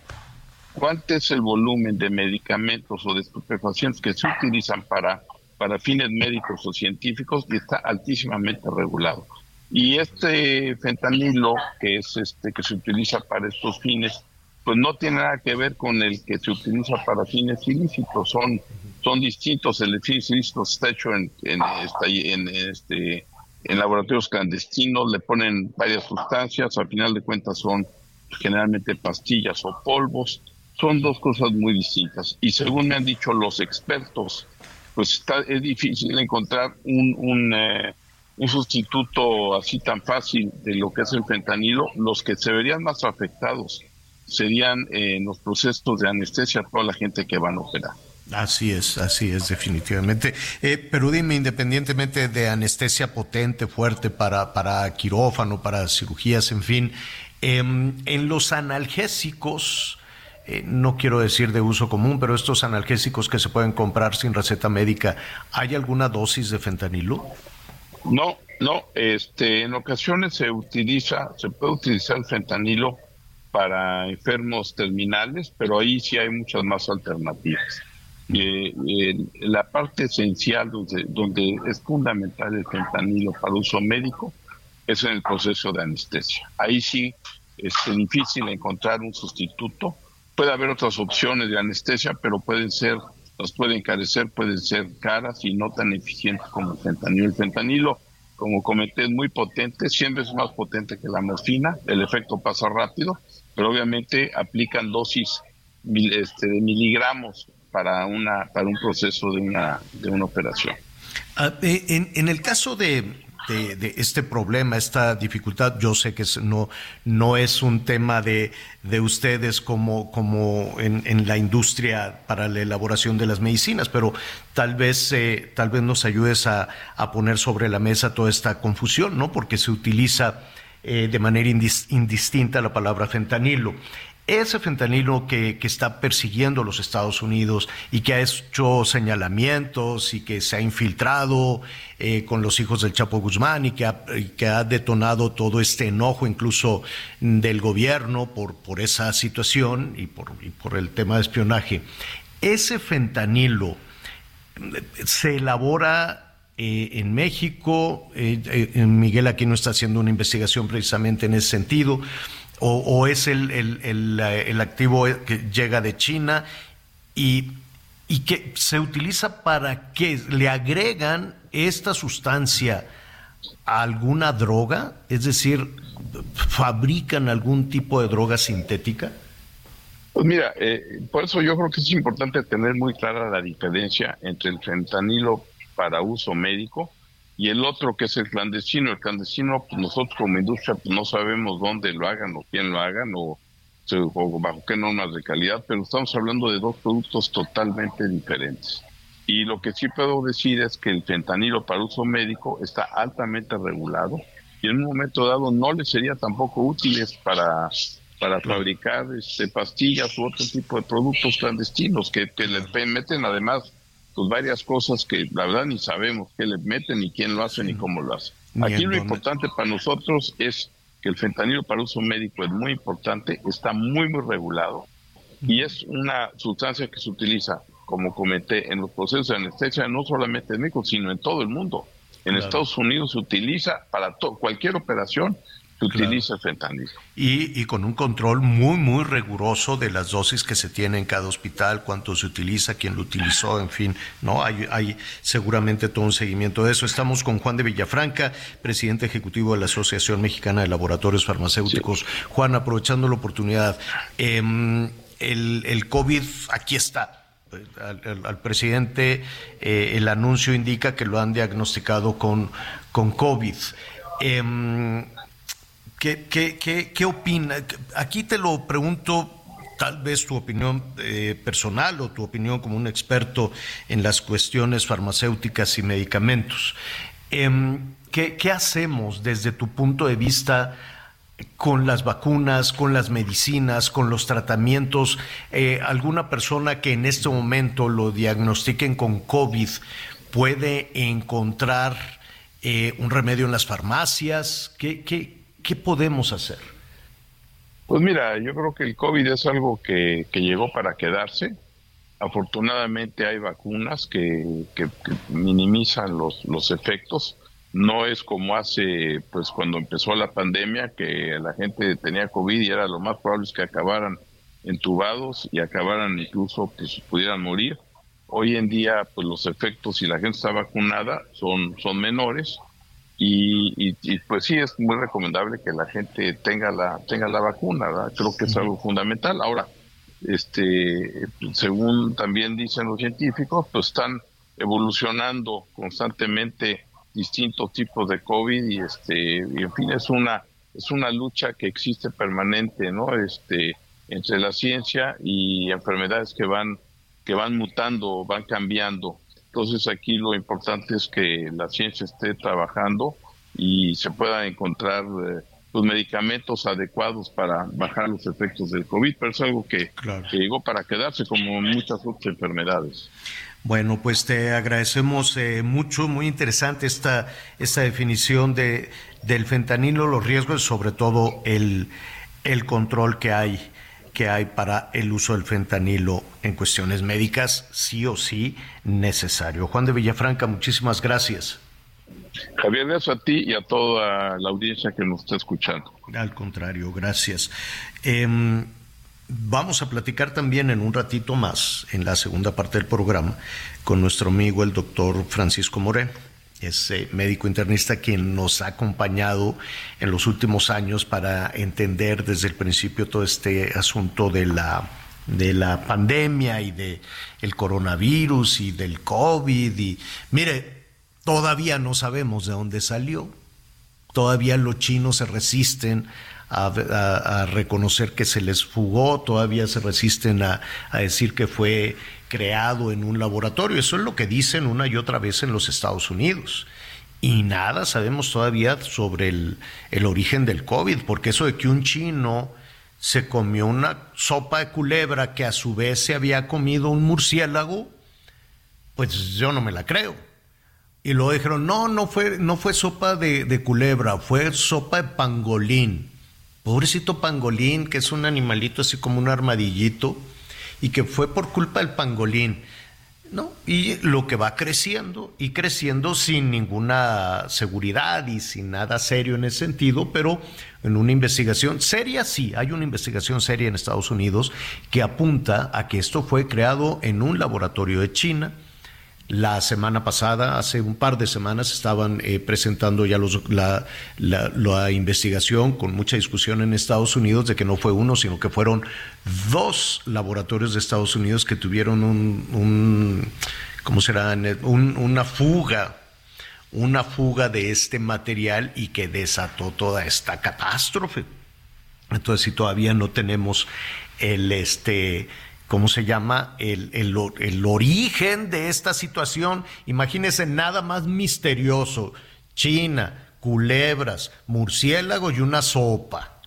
cuánto es el volumen de medicamentos o de estupefacientes que se utilizan para, para fines médicos o científicos y está altísimamente regulado. Y este fentanilo que es este que se utiliza para estos fines, pues no tiene nada que ver con el que se utiliza para fines ilícitos, son son distintos. El ilícito está hecho en, en, en, este, en laboratorios clandestinos, le ponen varias sustancias, al final de cuentas son generalmente pastillas o polvos. Son dos cosas muy distintas. Y según me han dicho los expertos, pues está, es difícil encontrar un, un, eh, un sustituto así tan fácil de lo que es el fentanilo. Los que se verían más afectados serían eh, los procesos de anestesia toda la gente que van a operar. Así es, así es, definitivamente. Eh, pero dime, independientemente de anestesia potente, fuerte para, para quirófano, para cirugías, en fin, em, en los analgésicos, eh, no quiero decir de uso común, pero estos analgésicos que se pueden comprar sin receta médica, ¿hay alguna dosis de fentanilo? No, no, este, en ocasiones se utiliza, se puede utilizar el fentanilo para enfermos terminales, pero ahí sí hay muchas más alternativas. Eh, la parte esencial donde, donde es fundamental el fentanilo para uso médico es en el proceso de anestesia. Ahí sí es difícil encontrar un sustituto. Puede haber otras opciones de anestesia, pero pueden ser, las pueden encarecer, pueden ser caras y no tan eficientes como el fentanilo. El fentanilo, como comenté, es muy potente, siempre es más potente que la morfina, el efecto pasa rápido, pero obviamente aplican dosis este, de miligramos para una para un proceso de una de una operación. Ah, eh, en, el caso de, de, este problema, esta dificultad, yo sé que no, no es un tema de, de ustedes como, como en, en, la industria para la elaboración de las medicinas, pero tal vez, eh, tal vez nos ayudes a, a, poner sobre la mesa toda esta confusión, ¿no? Porque se utiliza eh, de manera indistinta la palabra fentanilo ese fentanilo que, está persiguiendo los Estados Unidos y que ha hecho señalamientos y que se ha infiltrado eh, con los hijos del Chapo Guzmán y que ha, que ha detonado todo este enojo incluso del gobierno por, por esa situación y por, por el tema de espionaje. Ese fentanilo se elabora eh, en México, eh, Miguel aquí no está haciendo una investigación precisamente en ese sentido, o, es el, el, activo que llega de China y, y que se utiliza para que le agregan esta sustancia a alguna droga, es decir, fabrican algún tipo de droga sintética. Pues mira, eh, por eso yo creo que es importante tener muy clara la diferencia entre el fentanilo para uso médico y el otro que es el clandestino. El clandestino, pues nosotros como industria pues no sabemos dónde lo hagan o quién lo hagan o, o, bajo qué normas de calidad, pero estamos hablando de dos productos totalmente diferentes. Y lo que sí puedo decir es que el fentanilo para uso médico está altamente regulado y en un momento dado no le sería tampoco útiles para para fabricar este, pastillas u otro tipo de productos clandestinos que, que le meten además pues varias cosas que la verdad ni sabemos qué le meten, ni quién lo hace, ni cómo lo hace. Aquí lo importante para nosotros es que el fentanilo para uso médico es muy importante, está muy, muy regulado y es una sustancia que se utiliza, como comenté, en los procesos de anestesia, no solamente en México, sino en todo el mundo. En Estados Unidos se utiliza para cualquier operación se utiliza fentanilo. Y, y, con un control muy, muy riguroso de las dosis que se tiene en cada hospital, cuánto se utiliza, quién lo utilizó, en fin, ¿no? Hay, hay seguramente todo un seguimiento de eso. Estamos con Juan de Villafranca, presidente ejecutivo de la Asociación Mexicana de Laboratorios Farmacéuticos. Juan, aprovechando la oportunidad, eh, el, el COVID aquí está. Al, presidente eh, el anuncio indica que lo han diagnosticado con, con COVID. Eh, ¿Qué, qué, qué, opina? Aquí te lo pregunto, tal vez tu opinión eh, personal o tu opinión como un experto en las cuestiones farmacéuticas y medicamentos. Em, ¿qué, ¿Qué hacemos desde tu punto de vista con las vacunas, con las medicinas, con los tratamientos, eh, alguna persona que en este momento lo diagnostiquen con COVID puede encontrar eh, un remedio en las farmacias? ¿Qué, qué, qué podemos hacer? Pues mira, yo creo que el COVID es algo que, que llegó para quedarse. Afortunadamente hay vacunas que, que, minimizan los, los efectos no es como hace, pues cuando empezó la pandemia, que la gente tenía COVID y era lo más probable es que acabaran entubados y acabaran incluso, pues pudieran morir. Hoy en día, pues los efectos, si la gente está vacunada, son, son menores y, y, pues sí, es muy recomendable que la gente tenga la, tenga la vacuna, ¿verdad? Creo que es algo fundamental. Ahora, este, según también dicen los científicos, pues están evolucionando constantemente distintos tipos de COVID y este y en fin es una es una lucha que existe permanente no este entre la ciencia y enfermedades que van que van mutando van cambiando entonces aquí lo importante es que la ciencia esté trabajando y se pueda encontrar eh, los medicamentos adecuados para bajar los efectos del COVID, pero es algo que, que llegó para quedarse como muchas otras enfermedades. Bueno, pues te agradecemos eh, mucho, muy interesante esta, esta definición de, del fentanilo, los riesgos, sobre todo el, el control que hay que hay para el uso del fentanilo en cuestiones médicas, sí o sí necesario. Juan de Villafranca, muchísimas gracias. Javier, gracias a ti y a toda la audiencia que nos está escuchando. Al contrario, gracias. Eh, Vamos a platicar también en un ratito más, en la segunda parte del programa, con nuestro amigo el doctor Francisco Moreno. Es médico internista quien nos ha acompañado en los últimos años para entender desde el principio todo este asunto de la, de la pandemia y de el coronavirus y del COVID. Y mire, todavía no sabemos de dónde salió. Todavía los chinos se resisten a, reconocer que se les fugó, todavía se resisten a, decir que fue creado en un laboratorio. Eso es lo que dicen una y otra vez en los Estados Unidos. Y nada sabemos todavía sobre el, el origen del COVID, porque eso de que un chino se comió una sopa de culebra que a su vez se había comido un murciélago, pues yo no me la creo. Y luego dijeron, no, no fue, no fue sopa de, de culebra, fue sopa de pangolín pobrecito pangolín, que es un animalito así como un armadillito, y que fue por culpa del pangolín. ¿no? Y lo que va creciendo y creciendo sin ninguna seguridad y sin nada serio en ese sentido, pero en una investigación seria, sí, hay una investigación seria en Estados Unidos que apunta a que esto fue creado en un laboratorio de China la semana pasada, hace un par de semanas, estaban eh, presentando ya los, la, la, investigación con mucha discusión en Estados Unidos de que no fue uno, sino que fueron dos laboratorios de Estados Unidos que tuvieron un, un ¿cómo será? Un, una fuga, una fuga de este material y que desató toda esta catástrofe. Entonces, si todavía no tenemos el este ¿cómo se llama? El, el, origen de esta situación. Imagínense nada más misterioso. China, culebras, murciélago y una sopa.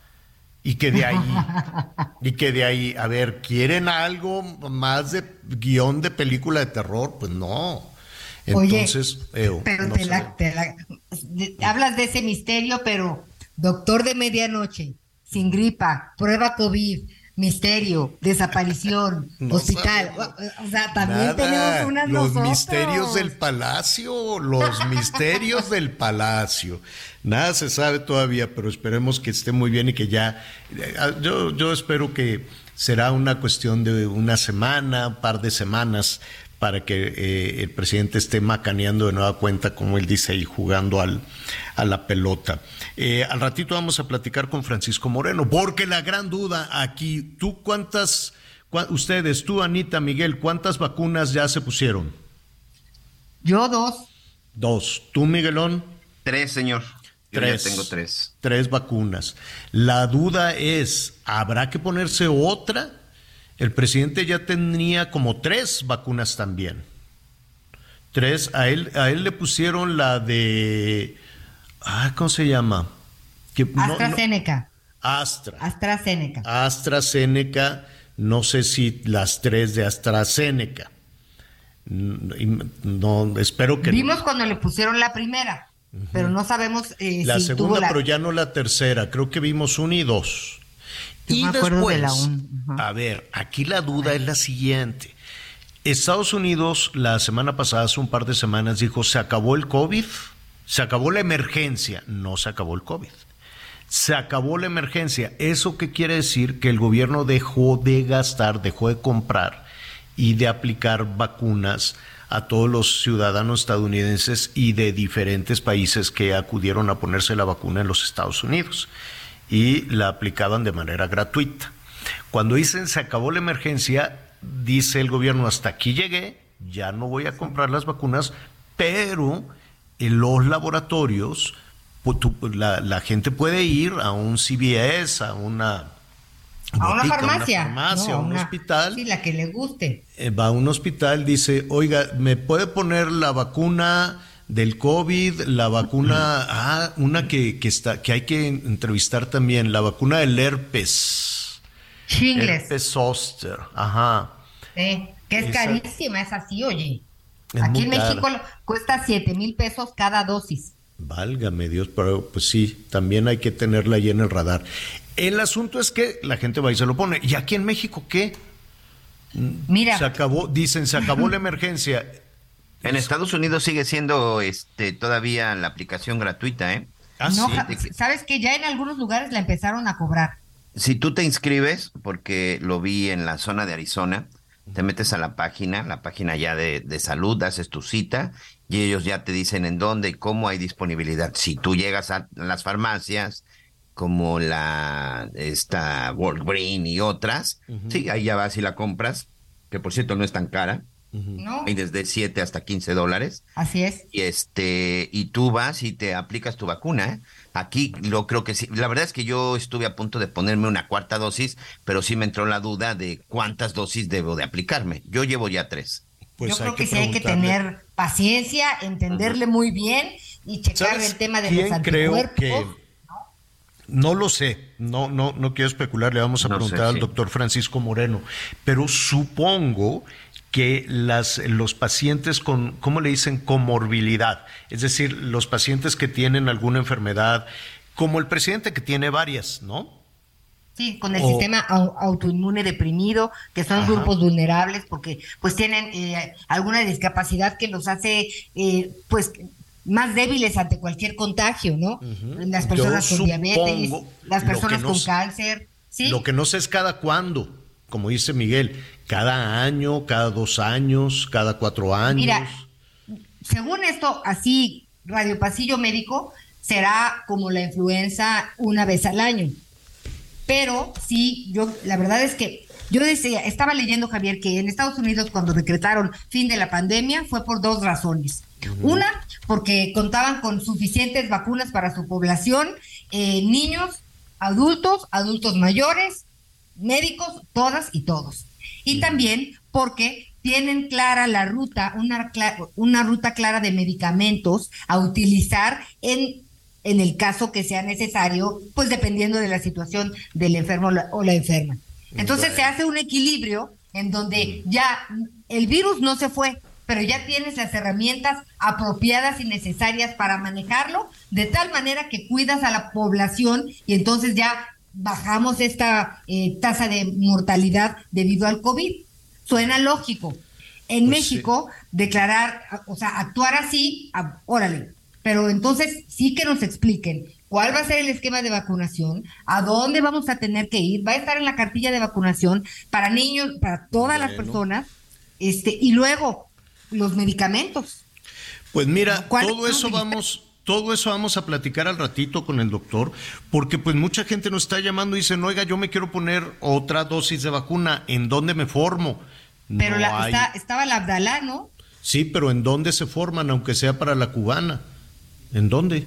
Y que de ahí, y que de ahí, a ver, ¿quieren algo más de guion de película de terror? Pues no. Entonces, pero hablas de ese misterio, pero doctor de medianoche, sin gripa, prueba COVID, misterio, desaparición, hospital. O sea, también tenemos unas Los misterios del palacio, los misterios del palacio. Nada se sabe todavía, pero esperemos que esté muy bien y que ya. Eh, yo, yo espero que será una cuestión de una semana, un par de semanas para que eh, el presidente esté macaneando de nueva cuenta, como él dice, y jugando al, a la pelota. Eh, al ratito vamos a platicar con Francisco Moreno, porque la gran duda aquí, ¿tú cuántas, ustedes, tú, Anita, Miguel, cuántas vacunas ya se pusieron? Yo dos. Dos. ¿Tú, Miguelón? Tres, señor. Yo tres. Ya tengo tres. Tres vacunas. La duda es, ¿habrá que ponerse otra? El presidente ya tenía como tres vacunas también. Tres, a él, a él le pusieron la de, ah, ¿cómo se llama? AstraZeneca. Astra. AstraZeneca. AstraZeneca, no sé si las tres de AstraZeneca. Mm, No, espero que Vimos cuando le pusieron la primera, pero no sabemos eh, la si segunda, tuvo la... pero ya no la tercera. Creo que vimos una y dos. Yo y me acuerdo de después, la un- ajá. a ver, aquí la duda es la siguiente. Estados Unidos la semana pasada, hace un par de semanas, dijo, se acabó el COVID, se acabó la emergencia, no se acabó el COVID. Se acabó la emergencia. ¿Eso qué quiere decir? Que el gobierno dejó de gastar, dejó de comprar y de aplicar vacunas a todos los ciudadanos estadounidenses y de diferentes países que acudieron a ponerse la vacuna en los Estados Unidos y la aplicaban de manera gratuita. Cuando dicen se acabó la emergencia, dice el gobierno hasta aquí llegué, ya no voy a comprar las vacunas, pero en los laboratorios pu- tú- la, la gente puede ir a un CVS, a una A una botica, farmacia. farmacia, no, a un una- hospital Sí, la que le guste. eh, va a un hospital, dice, oiga, ¿me puede poner la vacuna del COVID, la vacuna, ah, una que, que está, que hay que entrevistar también, la vacuna del herpes. Chingles. Herpes zoster, ajá. Sí, que es Esa- carísima, es así, oye. Es Aquí en. México cuesta 7 mil pesos cada dosis. Válgame Dios, pero pues sí, también hay que tenerla ahí en el radar. El asunto es que la gente va y se lo pone. ¿Y aquí en México qué? Mira, Se acabó, dicen, se acabó la emergencia. En Estados Unidos sigue siendo este todavía la aplicación gratuita, ¿eh? Ah, no, sí. sabes que ya en algunos lugares la empezaron a cobrar. Si tú te inscribes, porque lo vi en la zona de Arizona, te metes a la página, la página ya de, de salud, haces tu cita y ellos ya te dicen en dónde y cómo hay disponibilidad. Si tú llegas a las farmacias como la esta World Green y otras, sí, ahí ya vas y la compras, que por cierto no es tan cara, ¿No? hay desde 7 hasta 15 dólares. Así es. Y este, y tú vas y te aplicas tu vacuna. ¿eh? Aquí lo creo que sí. La verdad es que yo estuve a punto de ponerme una cuarta dosis, pero sí me entró la duda de cuántas dosis debo de aplicarme. Yo llevo ya tres. Pues Yo creo que, sí hay que tener paciencia, entenderle muy bien y checar ¿Sabes el tema de quién los creo que no lo sé, no, no, no quiero especular, le vamos a No preguntar sé, al sí. doctor Francisco Moreno, pero supongo que las, los pacientes con, ¿cómo le dicen? Comorbilidad, es decir, los pacientes que tienen alguna enfermedad, como el presidente que tiene varias, ¿no? Sí, con el O- sistema au- autoinmune deprimido, que son Ajá. grupos vulnerables porque pues tienen eh, alguna discapacidad que los hace eh, pues más débiles ante cualquier contagio, ¿no? Las Yo personas con diabetes, las personas no con cáncer, ¿sí? Lo que no sé es cada cuándo, como dice Miguel, cada año, cada dos años, cada cuatro años. Mira, según esto, así, Radio Pasillo Médico será como la influenza una vez al año. Pero sí, yo, la verdad es que yo decía, estaba leyendo, Javier, que en Estados Unidos cuando decretaron fin de la pandemia fue por dos razones. Una, porque contaban con suficientes vacunas para su población, eh, niños, adultos, adultos mayores, médicos, todas y todos. Y también porque tienen clara la ruta, una, una ruta clara de medicamentos a utilizar en, en el caso que sea necesario, pues dependiendo de la situación del enfermo o la enferma. Entonces se hace un equilibrio en donde ya el virus no se fue, pero ya tienes las herramientas apropiadas y necesarias para manejarlo, de tal manera que cuidas a la población y entonces ya bajamos esta eh, tasa de mortalidad debido al COVID. Suena lógico. En Pues sí. México, declarar, o sea, actuar así, a- órale. Pero entonces sí que nos expliquen cuál va a ser el esquema de vacunación, a dónde vamos a tener que ir, va a estar en la cartilla de vacunación para niños, para todas las personas, este, y luego los medicamentos. Pues mira, ¿Cuál- todo eso vamos, todo eso vamos a platicar al ratito con el doctor, porque pues mucha gente nos está llamando y dicen, oiga, yo me quiero poner otra dosis de vacuna, ¿en dónde me formo? Pero No la, hay. está, estaba la Abdalá, ¿no? Sí, pero ¿en dónde se forman, aunque sea para la cubana? ¿En dónde?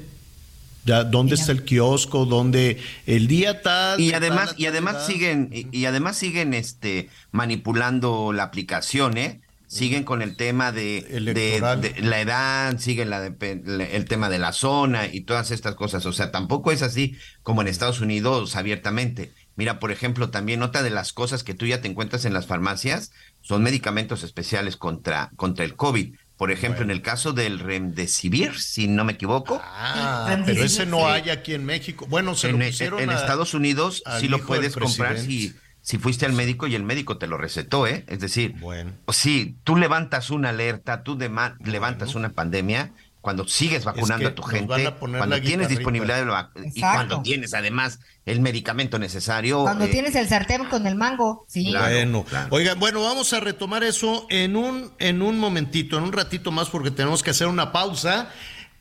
Ya, ¿Dónde Mira. está el kiosco? ¿Dónde el día tal? Y de además, tal y además siguen, y, y además siguen este manipulando la aplicación, ¿eh? Siguen con el tema de, de- Electoral. de la edad, siguen la de- el tema de la zona y todas estas cosas. O sea, tampoco es así como en Estados Unidos abiertamente. Mira, por ejemplo, también otra de las cosas que tú ya te encuentras en las farmacias son medicamentos especiales contra, contra el COVID. Por ejemplo, en el caso del Remdesivir, si no me equivoco, Ah, pero ese no sí. hay aquí en México. Bueno, se en, lo en- pusieron en a- Estados Unidos sí lo puedes comprar si, si fuiste al médico y el médico te lo recetó, ¿eh? Es decir, Bueno. si tú levantas una alerta, tú levantas una pandemia, cuando sigues vacunando que a tu gente, a cuando tienes disponibilidad de la y cuando tienes además el medicamento necesario. Cuando eh, tienes el sartén con el mango, sí. Claro. bueno, claro. oigan, bueno, vamos a retomar eso en un, en un momentito, en un ratito más, porque tenemos que hacer una pausa.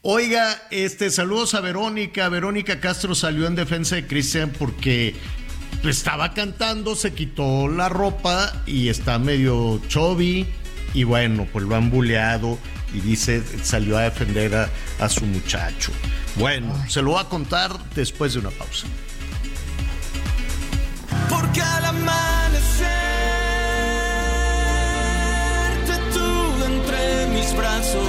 Oiga, este, saludos a Verónica. Verónica Castro salió en defensa de Cristian porque estaba cantando, se quitó la ropa y está medio chubby. Y bueno, pues lo han buleado y dice, salió a defender a, a su muchacho. Bueno, se lo voy a contar después de una pausa. Porque al amanecer te tuve entre mis brazos,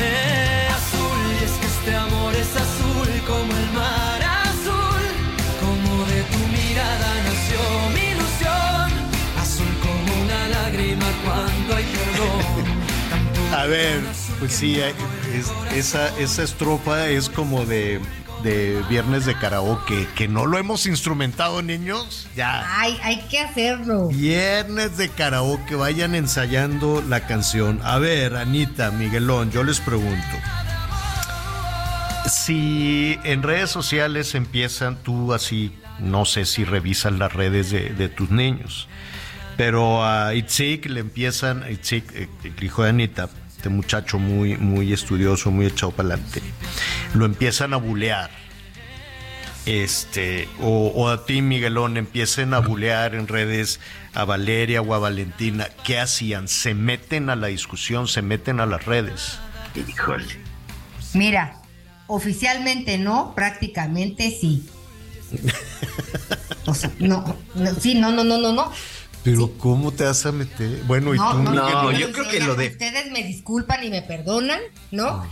A ver, pues sí, es- corazón. esa, esa estrofa es como de, de viernes de karaoke, que no lo hemos instrumentado, niños. Ya. Ay, hay que hacerlo. Viernes de karaoke, vayan ensayando la canción. A ver, Anita, Miguelón, yo les pregunto. Si en redes sociales empiezan, tú así, no sé si revisas las redes de, de tus niños, pero a Itzik le empiezan, Itzik, eh, el hijo de Anita, este muchacho muy, muy estudioso, muy echado para adelante, lo empiezan a bulear. Este, o, o a ti, Miguelón, empiecen a bulear en redes a Valeria o a Valentina. ¿Qué hacían? Se meten a la discusión, se meten a las redes. Híjole. Mira, oficialmente no, prácticamente sí. O sea, no, no, sí, no, no, no, no, no. Pero ¿cómo te vas a meter? Bueno, y No, tú, no, No, yo creo que lo de- Ustedes me disculpan y me perdonan, ¿no?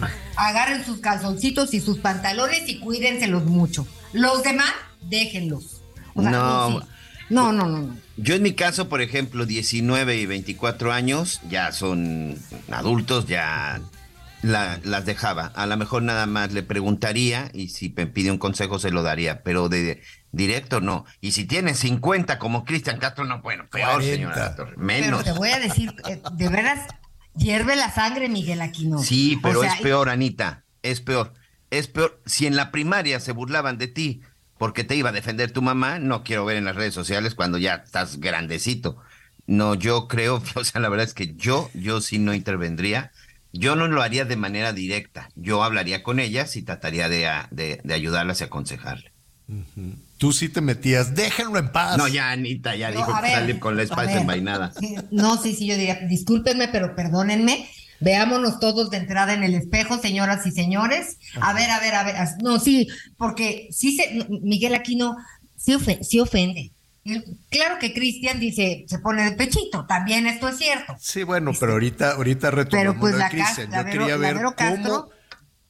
Ah, Agarren sus calzoncitos y sus pantalones y cuídenselos mucho. Los demás, déjenlos. O sea, No. sí. no, no, no, no. Yo en mi caso, por ejemplo, 19 y 24 años, ya son adultos, ya la- las dejaba. A lo mejor nada más le preguntaría y si me pide un consejo se lo daría, pero de directo no. Y si tiene 50 como Cristian Castro, no, bueno, peor, 40. señora Torre, Pero menos. te voy a decir, eh, de veras, hierve la sangre, Miguel Aquino. Sí, pero O sea, es peor, Anita, es peor. Es peor. Si en la primaria se burlaban de ti porque te iba a defender tu mamá, no quiero ver en las redes sociales cuando ya estás grandecito. No, yo creo, o sea, la verdad es que yo, yo sí no intervendría. Yo no lo haría de manera directa. Yo hablaría con ellas y trataría de, de ayudarlas y aconsejarle. Tú sí te metías, déjenlo en paz. No, ya Anita ya No, dijo a que ver, salir con la a espalda envainada. No, sí, sí, yo diría, discúlpenme, pero perdónenme. Veámonos todos de entrada en el espejo, señoras y señores. A ver, a ver, a ver. No, sí, porque sí se, Miguel Aquino sí, ofe- sí ofende. Claro que Cristian dice, se pone de pechito, también esto es cierto. Sí, bueno, pero ahorita, ahorita retomamos Pero pues la, Cristian. la Yo quería ver Vero Castro, cómo,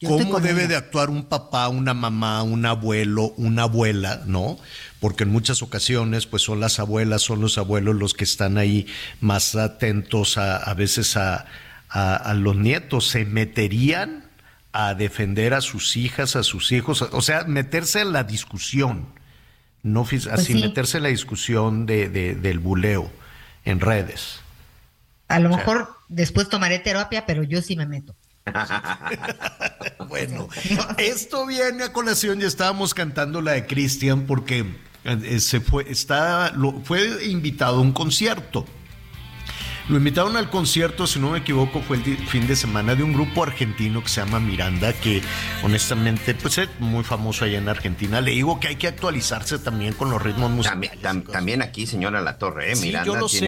yo cómo debe ella. de actuar un papá, una mamá, un abuelo, una abuela, ¿no? Porque en muchas ocasiones, pues son las abuelas, son los abuelos los que están ahí más atentos a, a veces a, a- a los nietos. ¿Se meterían a defender a sus hijas, a sus hijos? O sea, meterse en la discusión, no fis- así, sí. meterse en la discusión de, de- del buleo en redes. A lo mejor después tomaré terapia, pero yo sí me meto. Bueno, esto viene a colación, ya estábamos cantando la de Cristian porque eh, se fue, está, lo- fue invitado a un concierto. Lo invitaron al concierto, si no me equivoco, fue el fin de semana de un grupo argentino que se llama Miranda, que honestamente pues es muy famoso allá en Argentina. Le digo que hay que actualizarse también con los ritmos musicales. También, tam- también aquí, señora La Torre, ¿eh? Sí, Miranda yo lo tiene- sé.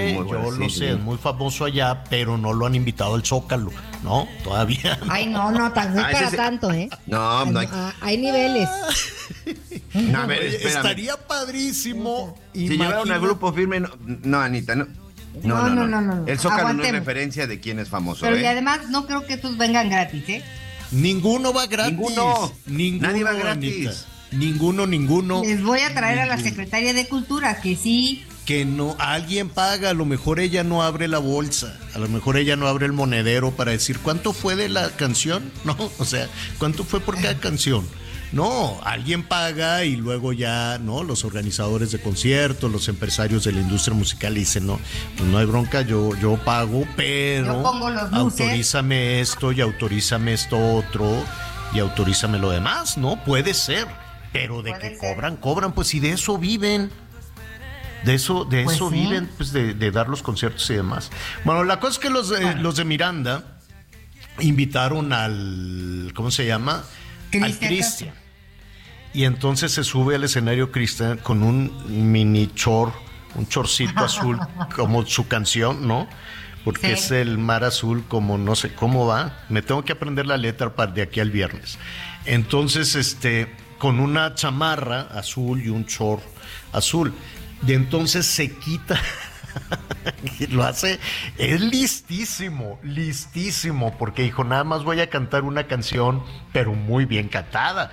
Muy yo lo sí. sé, es muy famoso allá, pero no lo han invitado al Zócalo, ¿no? Todavía. no. Ay, no, no, tan, no Ah, para ese- tanto, ¿eh? No, no hay- Ah, hay niveles. No, a ver, espérame. estaría padrísimo. Si llevaron al grupo firme, no, no, Anita, no. No, no, no, no, no, no. El Zócalo no es referencia de quién es famoso, Pero y ¿eh? además no creo que estos vengan gratis, ¿eh? Ninguno va gratis. Ninguno. Ninguno, Nadie va gratis. Anita. Ninguno, ninguno. Les voy a traer a la secretaria de Cultura, que sí. Que no, alguien paga, a lo mejor ella no abre la bolsa, a lo mejor ella no abre el monedero para decir cuánto fue de la canción, no, o sea, cuánto fue por cada canción. No, alguien paga y luego ya, ¿no? Los organizadores de conciertos, los empresarios de la industria musical dicen, no, pues no hay bronca, yo, yo pago, pero Yo autorízame esto y autorízame esto otro y autorízame lo demás, ¿no? Puede ser, pero de Puede que ser. cobran, cobran, pues y de eso viven. De eso, de Pues eso sí. viven, pues de, de dar los conciertos y demás. Bueno, la cosa es que los, de- los de Miranda invitaron al, ¿cómo se llama? Al Cristian. Y entonces se sube al escenario Cristian con un mini chor, un chorcito azul, como su canción, ¿no? Porque Sí. es el mar azul, como no sé cómo va. Me tengo que aprender la letra para de aquí al viernes. Entonces, este, con una chamarra azul y un chor azul. Y entonces se quita. y lo hace, es listísimo, listísimo, porque dijo, nada más voy a cantar una canción, pero muy bien cantada.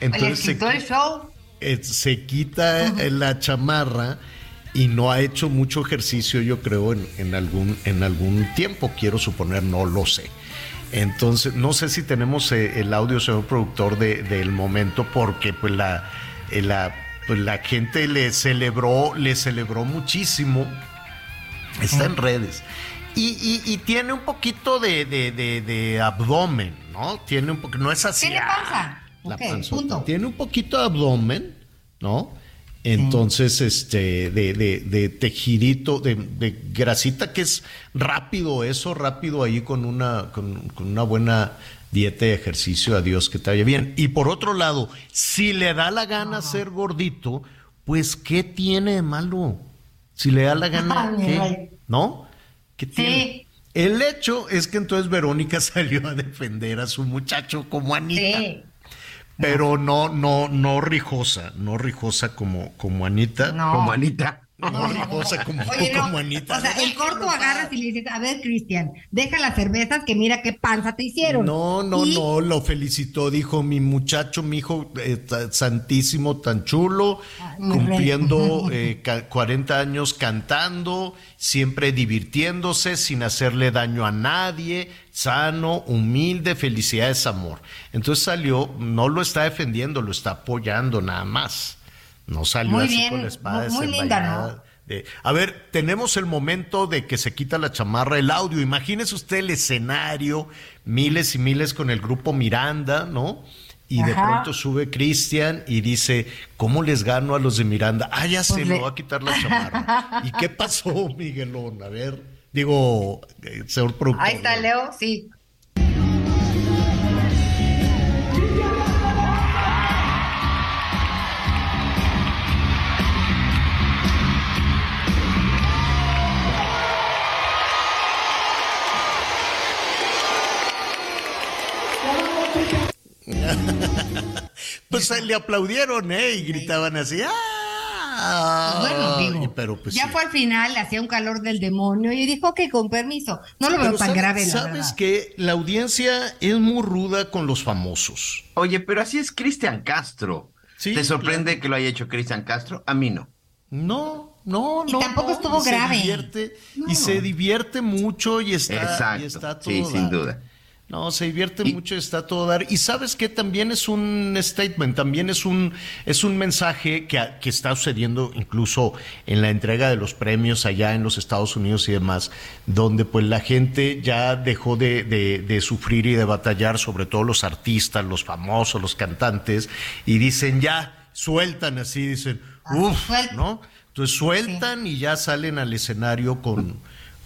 Entonces se, quitó el show. eh, se quita la chamarra y no ha hecho mucho ejercicio, yo creo, en, en algún, en algún tiempo, quiero suponer, no lo sé. Entonces, no sé si tenemos eh, el audio, señor productor, de- del momento, porque pues la, eh, la, pues, la gente le celebró, le celebró muchísimo. Está en redes. Y, y- y tiene un poquito de, de- de- de abdomen, ¿no? Tiene un poquito, no es así. Tiene ah, panza. la punto. Tiene un poquito de abdomen, ¿no? Entonces, este, de, de, de tejidito, de, de grasita, que es rápido eso, rápido ahí con una, con, con una buena dieta y ejercicio, a Dios que te vaya bien. Y por otro lado, si le da la gana ser gordito, pues, ¿qué tiene de malo? Si le da la gana. ¿No? ¿Qué tiene? El hecho es que entonces Verónica salió a defender a su muchacho como Anita. Sí. Pero no, no, no rijosa, no rijosa como, como Anita. No. Como Anita. No rijosa como, Oye, no, como Anita. O sea, en corto agarras y le dices, a ver, Cristian, deja las cervezas que mira qué panza te hicieron. No, no, Y- no, lo felicitó, dijo mi muchacho, mi hijo eh, santísimo, tan chulo, cumpliendo eh, ca- 40 años cantando, siempre divirtiéndose, sin hacerle daño a nadie, sano, humilde, felicidades, amor. Entonces salió, no lo está defendiendo, lo está apoyando nada más. No salió Muy así bien, con la espada muy- muy linda. ¿no? de- a ver, tenemos el momento de que se quita la chamarra, el audio. Imagínese usted el escenario, miles y miles con el grupo Miranda, ¿no? Y de pronto sube Cristian y dice, ¿cómo les gano a los de Miranda? Ah, ya se Pues me le- va a quitar la chamarra. ¿Y qué pasó, Miguelón? A ver, digo, eh, señor productor. Ahí está. Leo, sí. Pues le aplaudieron, ¿eh? Y gritaban así, ¡ah! Bueno, digo, Y- pero pues ya sí. fue al final, hacía un calor del demonio y dijo que con permiso. No lo veo Pero tan grave, la ¿Sabes verdad. que La audiencia es muy ruda con los famosos. Oye, pero así es Cristian Castro. Sí, ¿Te sorprende claro. que lo haya hecho Cristian Castro? A mí no. No, no, Y no. tampoco no, estuvo y se grave. divierte- Y se divierte mucho y está, Exacto, y está todo sí, sin duda. No, se divierte Y- mucho está todo dar. Y sabes que también es un statement, también es un, es un mensaje que, que está sucediendo incluso en la entrega de los premios allá en los Estados Unidos y demás, donde pues la gente ya dejó de, de- de sufrir y de batallar, sobre todo los artistas, los famosos, los cantantes, y dicen ya, sueltan así, dicen, uff. ¿no? Entonces sueltan y ya salen al escenario con,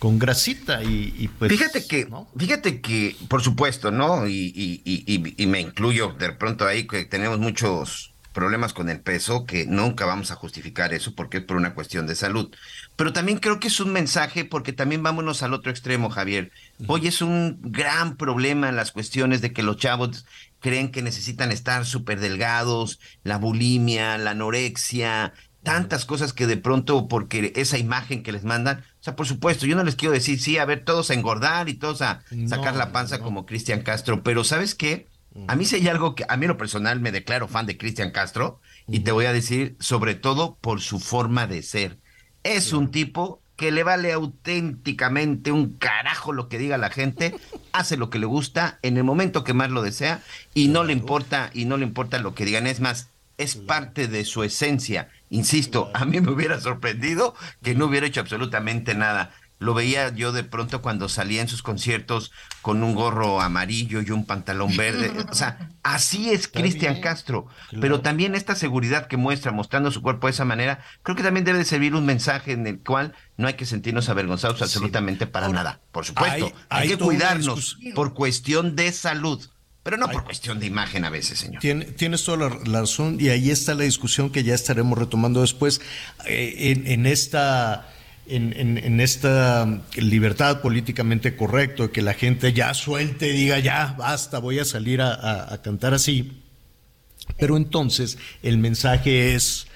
con grasita y, y pues... Fíjate que, ¿no? fíjate que, por supuesto, ¿no? Y, y- y- me incluyo de pronto ahí que tenemos muchos problemas con el peso, que nunca vamos a justificar eso porque es por una cuestión de salud. Pero también creo que es un mensaje porque también vámonos al otro extremo, Javier. Hoy es un gran problema en las cuestiones de que los chavos creen que necesitan estar súper delgados, la bulimia, la anorexia, tantas cosas que de pronto, porque esa imagen que les mandan, o sea, por supuesto, yo no les quiero decir, sí, a ver, todos a engordar y todos a sacar la panza no. como Cristian Castro, pero ¿sabes qué? A mí sí hay algo que, a mí en lo personal me declaro fan de Cristian Castro y te voy a decir, sobre todo por su forma de ser. Es un tipo que le vale auténticamente un carajo lo que diga la gente, hace lo que le gusta en el momento que más lo desea y no le importa y no le importa lo que digan, es más, es parte de su esencia. Insisto, a mí me hubiera sorprendido que no hubiera hecho absolutamente nada. Lo veía yo de pronto cuando salía en sus conciertos con un gorro amarillo y un pantalón verde. O sea, así es Cristian Castro. claro. Pero también esta seguridad que muestra mostrando su cuerpo de esa manera, creo que también debe de servir un mensaje en el cual no hay que sentirnos avergonzados absolutamente para nada. Por supuesto, hay- hay, hay que cuidarnos por cuestión de salud, pero no por cuestión de imagen a veces, señor. Tien- tienes toda la, la razón y ahí está la discusión que ya estaremos retomando después eh, en, en esta en, en- en esta libertad políticamente correcto que la gente ya suelte y diga ya basta voy a salir a, a- a cantar así pero entonces el mensaje es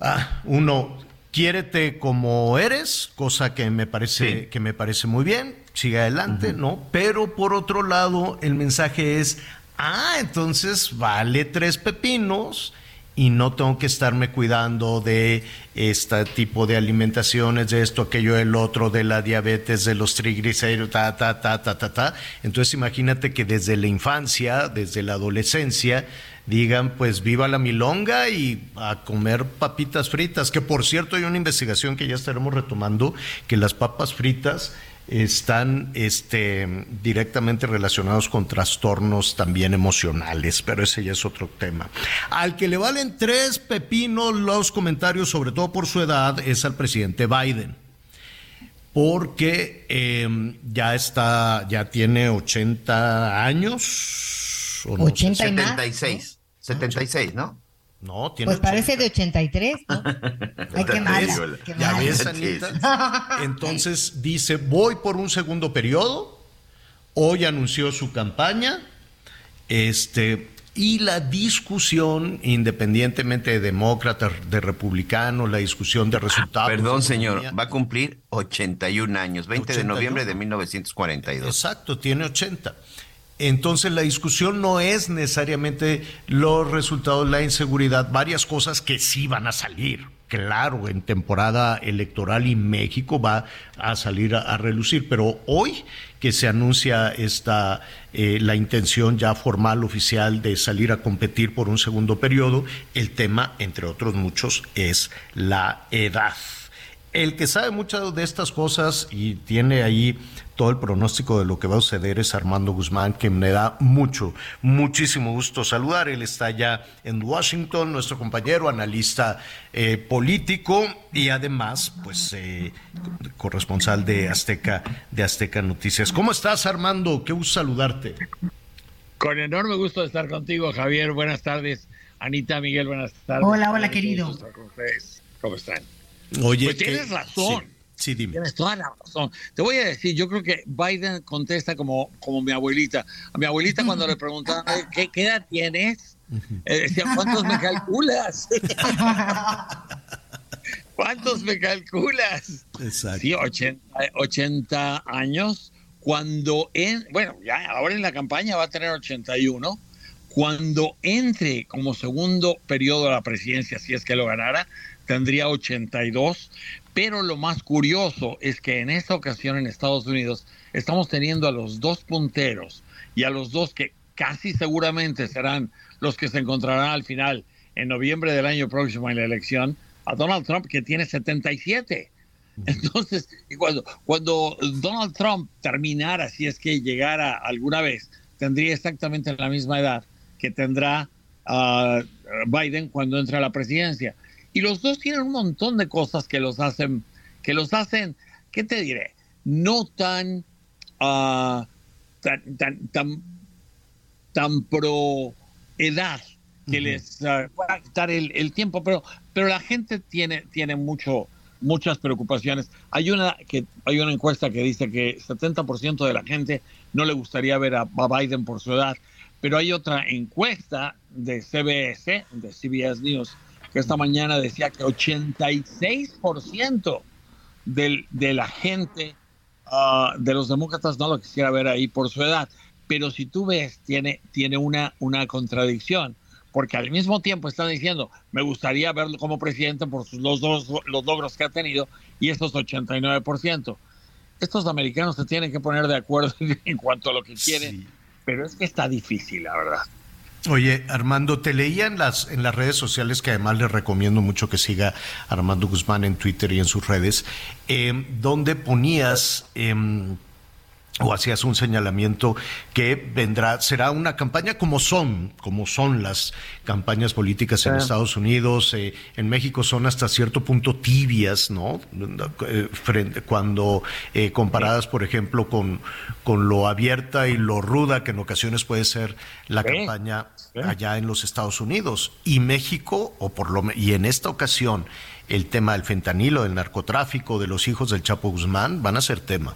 ah, uno quiérete como eres cosa que me parece Sí. que me parece muy bien sigue adelante no pero por otro lado el mensaje es ah entonces vale tres pepinos y no tengo que estarme cuidando de este tipo de alimentaciones, de esto, aquello, el otro, de la diabetes, de los triglicéridos, ta, ta, ta, ta, ta, ta. Entonces imagínate que desde la infancia, desde la adolescencia, digan, pues viva la milonga y a comer papitas fritas, que por cierto hay una investigación que ya estaremos retomando, que las papas fritas están este, directamente relacionados con trastornos también emocionales, pero ese ya es otro tema. Al que le valen tres pepinos los comentarios, sobre todo por su edad, es al presidente Biden. Porque eh, ya está, ya tiene 80 años. ¿o no? 80 y más. 76, 76, ¿no? No, tiene Pues parece de 83, ¿no? Ay, qué mala, ¿Ya ves, Anita? Entonces dice, voy por un segundo periodo. Hoy anunció su campaña. Este, y la discusión, independientemente de demócratas, de republicanos, la discusión de resultados. Perdón, de señor, economía. va a cumplir 81 años, 20 de 81. noviembre de 1942. Exacto, tiene 80. Entonces la discusión no es necesariamente los resultados, la inseguridad, varias cosas que sí van a salir. Claro, en temporada electoral y México va a salir a, relucir, pero hoy que se anuncia esta eh, la intención ya formal oficial de salir a competir por un segundo periodo, el tema, entre otros muchos, es la edad. El que sabe mucho de estas cosas y tiene ahí todo el pronóstico de lo que va a suceder es Armando Guzmán, que me da mucho, muchísimo gusto saludar. Él está ya en Washington, nuestro compañero, analista eh, político y además, pues, eh, corresponsal de Azteca, de Azteca Noticias. ¿Cómo estás, Armando? Qué gusto saludarte. Con enorme gusto de estar contigo, Javier. Buenas tardes. Anita, Miguel, buenas tardes. Hola, hola, querido. ¿Cómo están? Oye, Pues tienes que- razón. Sí, sí, dime. Tienes toda la razón. Te voy a decir, yo creo que Biden contesta como, como mi abuelita. A mi abuelita cuando le preguntaban, "Oye, ¿qué, qué edad tienes? Eh, decía, ¿cuántos me calculas? ¿Cuántos me calculas? Exacto. Sí, 80, 80 años. Cuando en, bueno, ya ahora en la campaña va a tener 81. Cuando entre como segundo periodo a la presidencia, si es que lo ganara, tendría 82. Pero lo más curioso es que en esta ocasión en Estados Unidos estamos teniendo a los dos punteros y a los dos que casi seguramente serán los que se encontrarán al final en noviembre del año próximo en la elección, a Donald Trump que tiene 77. Entonces, cuando, cuando Donald Trump terminara, si es que llegara alguna vez, tendría exactamente la misma edad que tendrá ah, Biden cuando entre a la presidencia. Y los dos tienen un montón de cosas que los hacen, que los hacen, ¿qué te diré? No tan, ah, tan, tan, tan, tan pro edad que les ah, va a quitar el, el tiempo, pero, pero la gente tiene, tiene mucho, muchas preocupaciones. Hay una, que, hay una encuesta que dice que 70% de la gente no le gustaría ver a, a Biden por su edad, pero hay otra encuesta de CBS, de CBS News, que esta mañana decía que 86% del, de la gente ah, de los demócratas no lo quisiera ver ahí por su edad. Pero si tú ves, tiene, tiene una, una contradicción, porque al mismo tiempo están diciendo, me gustaría verlo como presidente por sus, los, dos, los logros que ha tenido, y estos 89%. Estos americanos se tienen que poner de acuerdo en cuanto a lo que quieren, pero es que está difícil, la verdad. Oye, Armando, te leía en las, en las redes sociales, que además le recomiendo mucho que siga Armando Guzmán en Twitter y en sus redes, eh, donde ponías... Eh, o hacías un señalamiento que vendrá, será una campaña como son, como son las campañas políticas en Ah. Estados Unidos, eh, en México son hasta cierto punto tibias, ¿no? Eh, frente- cuando eh, comparadas, por ejemplo, con, con lo abierta y lo ruda que en ocasiones puede ser la campaña allá en los Estados Unidos. Y México, o por lo y en esta ocasión, el tema del fentanilo, del narcotráfico, de los hijos del Chapo Guzmán, van a ser tema.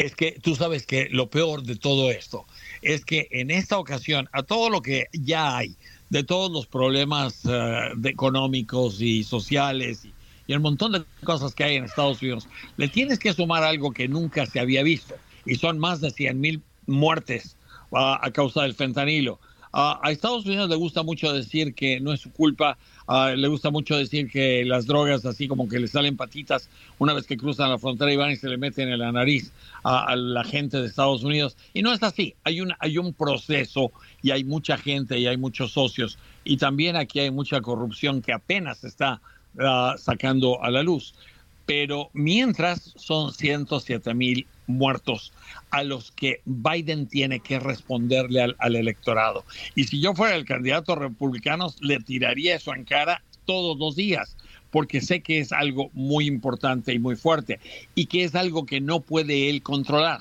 Es que tú sabes que lo peor de todo esto es que en esta ocasión, a todo lo que ya hay, de todos los problemas de- económicos y sociales y, el montón de cosas que hay en Estados Unidos, le tienes que sumar algo que nunca se había visto y son más de 100 mil muertes ah, a causa del fentanilo. A Estados Unidos le gusta mucho decir que no es su culpa, ah, le gusta mucho decir que las drogas así como que le salen patitas una vez que cruzan la frontera y van y se le meten en la nariz a, la gente de Estados Unidos. Y no es así, hay un, hay un proceso y hay mucha gente y hay muchos socios y también aquí hay mucha corrupción que apenas está ah, sacando a la luz. Pero mientras son 107 mil muertos a los que Biden tiene que responderle al, electorado. Y si yo fuera el candidato republicano, le tiraría eso en cara todos los días, porque sé que es algo muy importante y muy fuerte, y que es algo que no puede él controlar.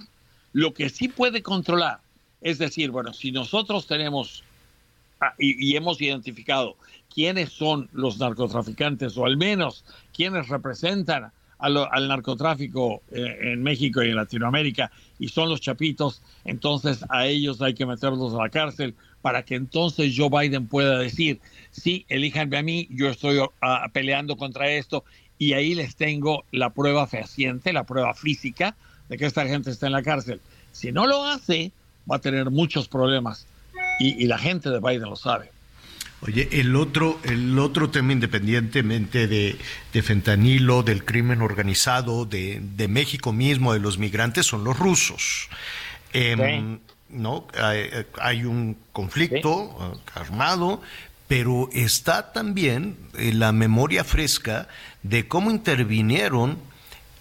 Lo que sí puede controlar es decir, bueno, si nosotros tenemos ah, y, hemos identificado quiénes son los narcotraficantes, o al menos quiénes representan al narcotráfico eh, en México y en Latinoamérica, y son los chapitos, entonces a ellos hay que meterlos a la cárcel para que entonces Joe Biden pueda decir, sí, elíjanme a mí, yo estoy ah, peleando contra esto, y ahí les tengo la prueba fehaciente, la prueba física de que esta gente está en la cárcel. Si no lo hace, va a tener muchos problemas, y la gente de Biden lo sabe. Oye, el otro, el otro tema, independientemente de, de fentanilo, del crimen organizado, de, de México mismo, de los migrantes, son los rusos. Em, ¿no? Hay, hay un conflicto eh, armado, pero está también eh, la memoria fresca de cómo intervinieron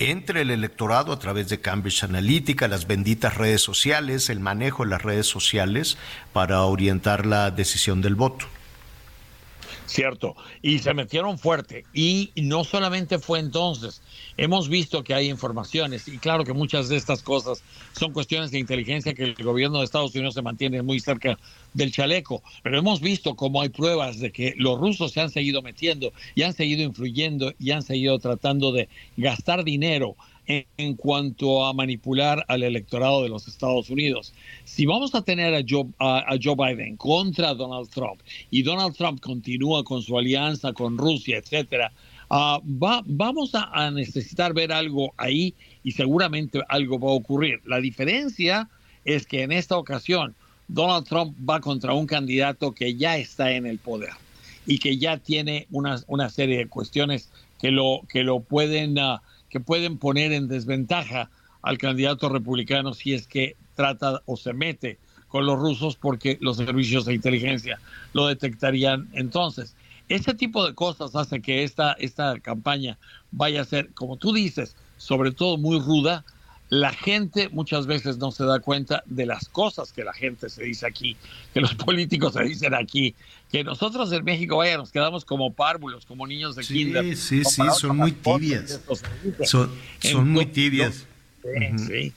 entre el electorado a través de Cambridge Analytica, las benditas redes sociales, el manejo de las redes sociales para orientar la decisión del voto. Cierto, y se metieron fuerte. Y no solamente fue entonces, hemos visto que hay informaciones, y claro que muchas de estas cosas son cuestiones de inteligencia que el gobierno de Estados Unidos se mantiene muy cerca del chaleco, pero hemos visto cómo hay pruebas de que los rusos se han seguido metiendo y han seguido influyendo y han seguido tratando de gastar dinero en, cuanto a manipular al electorado de los Estados Unidos. Si vamos a tener a Joe, a, Joe Biden contra Donald Trump y Donald Trump continúa con su alianza con Rusia, etcétera, ah, va, vamos a, a necesitar ver algo ahí y seguramente algo va a ocurrir. La diferencia es que en esta ocasión Donald Trump va contra un candidato que ya está en el poder y que ya tiene una, una serie de cuestiones que lo, que lo pueden, ah, que pueden poner en desventaja al candidato republicano si es que trata o se mete con los rusos porque los servicios de inteligencia lo detectarían entonces. Ese tipo de cosas hace que esta, esta campaña vaya a ser, como tú dices, sobre todo muy ruda, la gente muchas veces no se da cuenta de las cosas que la gente se dice aquí, que los políticos se dicen aquí, que nosotros en México, vaya, nos quedamos como párvulos, como niños de Sí, kinder. sí, sí, son muy tibias. Son, muy tibias. Sí, sí.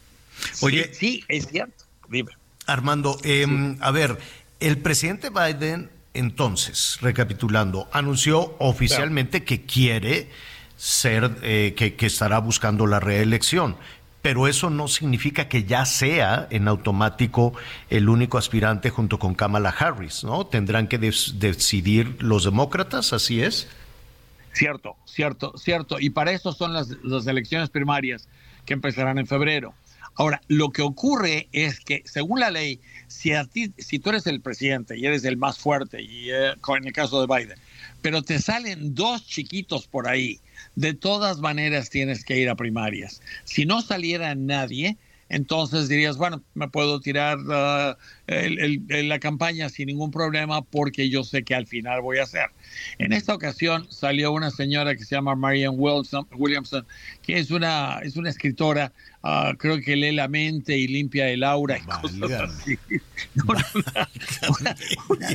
Oye, Sí, sí, es cierto. Dime. Armando, em, a ver, el presidente Biden, entonces, recapitulando, anunció oficialmente que quiere ser, eh, que, que estará buscando la reelección. Pero eso no significa que ya sea en automático el único aspirante junto con Kamala Harris, ¿no? Tendrán que decidir los demócratas, así es. Cierto, cierto, cierto. Y para eso son las, elecciones primarias que empezarán en febrero. Ahora, lo que ocurre es que, según la ley, si, a ti, si tú eres el presidente y eres el más fuerte, y eh, en el caso de Biden, pero te salen dos chiquitos por ahí, de todas maneras tienes que ir a primarias. Si no saliera nadie, entonces dirías, bueno, me puedo tirar ah, el- el- el- la campaña sin ningún problema porque yo sé que al final voy a hacer. En esta ocasión salió una señora que se llama Marianne Wilson- Williamson, que es una, es una escritora, ah, creo que lee la mente y limpia el aura y cosas así. Una, una- una.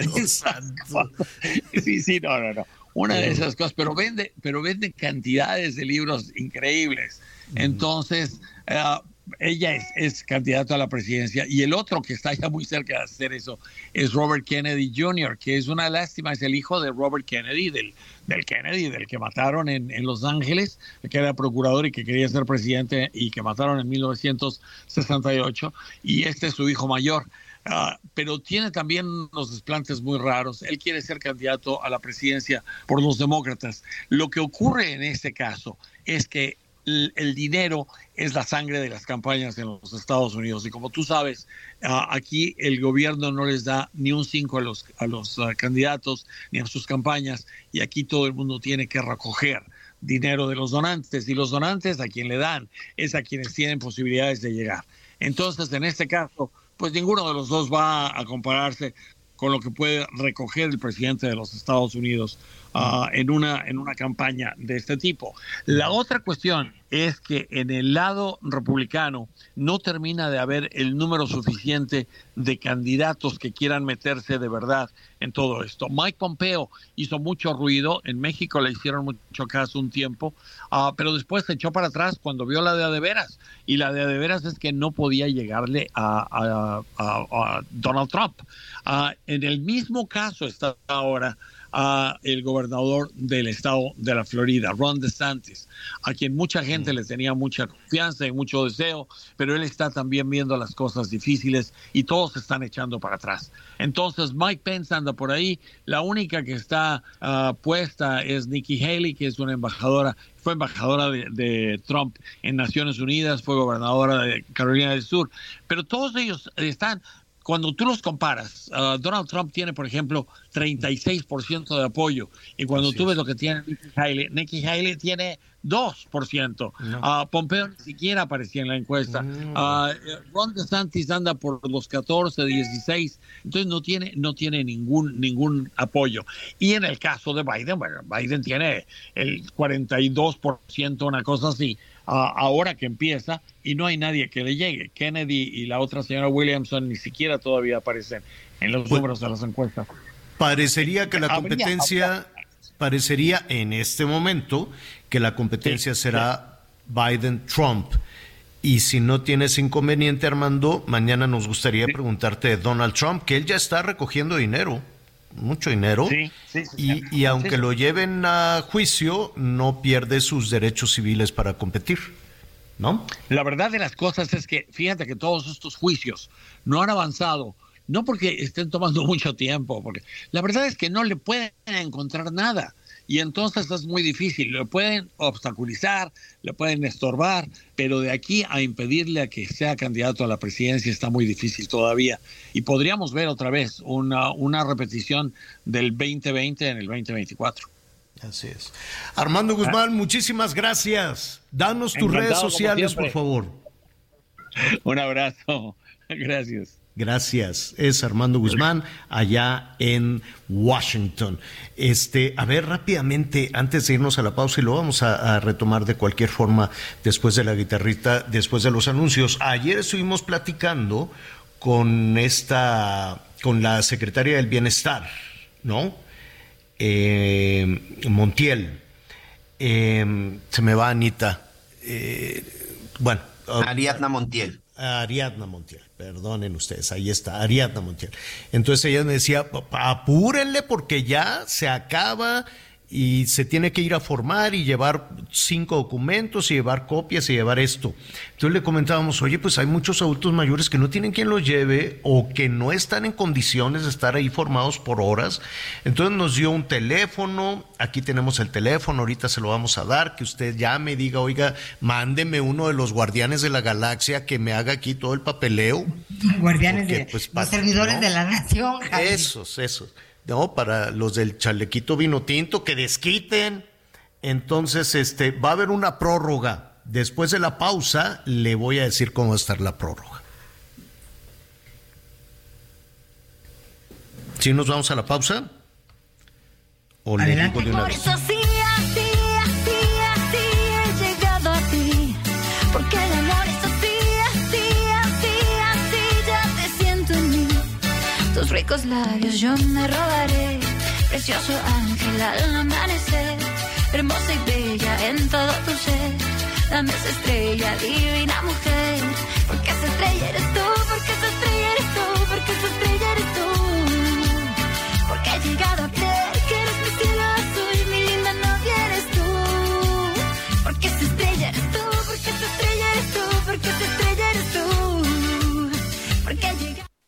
Sí, sí, no, no, no. Una de esas cosas, pero vende, pero vende cantidades de libros increíbles. Entonces, ah, ella es, es candidato a la presidencia y el otro que está ya muy cerca de hacer eso es Robert Kennedy Jr., que es una lástima, es el hijo de Robert Kennedy, del, del Kennedy, del que mataron en, en Los Ángeles, que era procurador y que quería ser presidente y que mataron en 1968, y este es su hijo mayor. Ah, pero tiene también unos desplantes muy raros. Él quiere ser candidato a la presidencia por los demócratas. Lo que ocurre en este caso es que el, dinero es la sangre de las campañas en los Estados Unidos. Y como tú sabes, ah, aquí el gobierno no les da ni un cinco a los, a los ah, candidatos ni a sus campañas. Y aquí todo el mundo tiene que recoger dinero de los donantes. Y los donantes a quien le dan es a quienes tienen posibilidades de llegar. Entonces, en este caso, pues ninguno de los dos va a compararse con lo que puede recoger el presidente de los Estados Unidos ah, en, una, en una campaña de este tipo. La otra cuestión es que en el lado republicano no termina de haber el número suficiente de candidatos que quieran meterse de verdad en todo esto. Mike Pompeo hizo mucho ruido, en México le hicieron mucho caso un tiempo, ah, pero después se echó para atrás cuando vio la de a de veras. Y la de a de veras es que no podía llegarle a, a- a- a Donald Trump. Ah, en el mismo caso está ahora ah, el gobernador del estado de la Florida, Ron DeSantis, a quien mucha gente le tenía mucha confianza y mucho deseo, pero él está también viendo las cosas difíciles y todos se están echando para atrás. Entonces Mike Pence anda por ahí, la única que está ah, puesta es Nikki Haley, que es una embajadora, fue embajadora de, de Trump en Naciones Unidas, fue gobernadora de Carolina del Sur, pero todos ellos están cuando tú los comparas, ah, Donald Trump tiene, por ejemplo, 36% de apoyo. Y cuando tú ves lo que tiene Nikki Haley, Nikki Haley tiene 2%. Ah, Pompeo ni siquiera aparecía en la encuesta. Ah, Ron DeSantis anda por los 14, 16. Entonces no tiene, no tiene ningún, ningún apoyo. Y en el caso de Biden, bueno, Biden tiene el 42%, una cosa así. Ah, ahora que empieza y no hay nadie que le llegue. Kennedy y la otra señora Williamson ni siquiera todavía aparecen en los números de las encuestas. Parecería que la competencia, parecería en este momento que la competencia será Biden-Trump. Y si no tienes inconveniente, Armando, mañana nos gustaría preguntarte de Donald Trump, que él ya está recogiendo dinero, mucho dinero, Sí, sí, sí, y, y aunque lo lleven a juicio, no pierde sus derechos civiles para competir, ¿no? La verdad de las cosas es que fíjate que todos estos juicios no han avanzado, no porque estén tomando mucho tiempo, porque la verdad es que no le pueden encontrar nada. Y entonces es muy difícil. Le pueden obstaculizar, le pueden estorbar, pero de aquí a impedirle a que sea candidato a la presidencia está muy difícil todavía. Y podríamos ver otra vez una, una repetición del 2020 en el 2024. Así es. Armando Guzmán, muchísimas gracias. Danos tus Encantado, redes sociales, por favor. Un abrazo. Gracias. Gracias. Es Armando Guzmán allá en Washington. Este, a ver, rápidamente, antes de irnos a la pausa, y lo vamos a, a retomar de cualquier forma después de la guitarrita, después de los anuncios. Ayer estuvimos platicando con esta, con la secretaria del Bienestar, ¿no? Eh, Montiel. Eh, se me va Anita. Eh, bueno. Ariadna Montiel. Ariadna Montiel, perdonen ustedes, ahí está, Ariadna Montiel. Entonces ella me decía, "Pa- apúrenle porque ya se acaba y se tiene que ir a formar y llevar cinco documentos y llevar copias y llevar esto. Entonces le comentábamos, oye, pues hay muchos adultos mayores que no tienen quien los lleve o que no están en condiciones de estar ahí formados por horas. Entonces nos dio un teléfono, aquí tenemos el teléfono, ahorita se lo vamos a dar, que usted llame y diga, oiga, mándeme uno de los guardianes de la galaxia que me haga aquí todo el papeleo. Guardianes Porque, de pues, los servidores ¿no? de la nación. Javi. Esos, esos. No, para los del chalequito vino tinto, que desquiten. Entonces, este, va a haber una prórroga. Después de la pausa, le voy a decir cómo va a estar la prórroga. ¿Sí nos vamos a la pausa? ¿O le digo de una vez? Ricos labios yo me robaré. Precioso ángel al amanecer. Hermosa y bella en todo tu ser. Dame esa estrella, divina mujer. Porque esa estrella eres tú, porque esa estrella eres tú, porque esa estrella eres tú. Porque he llegado a creer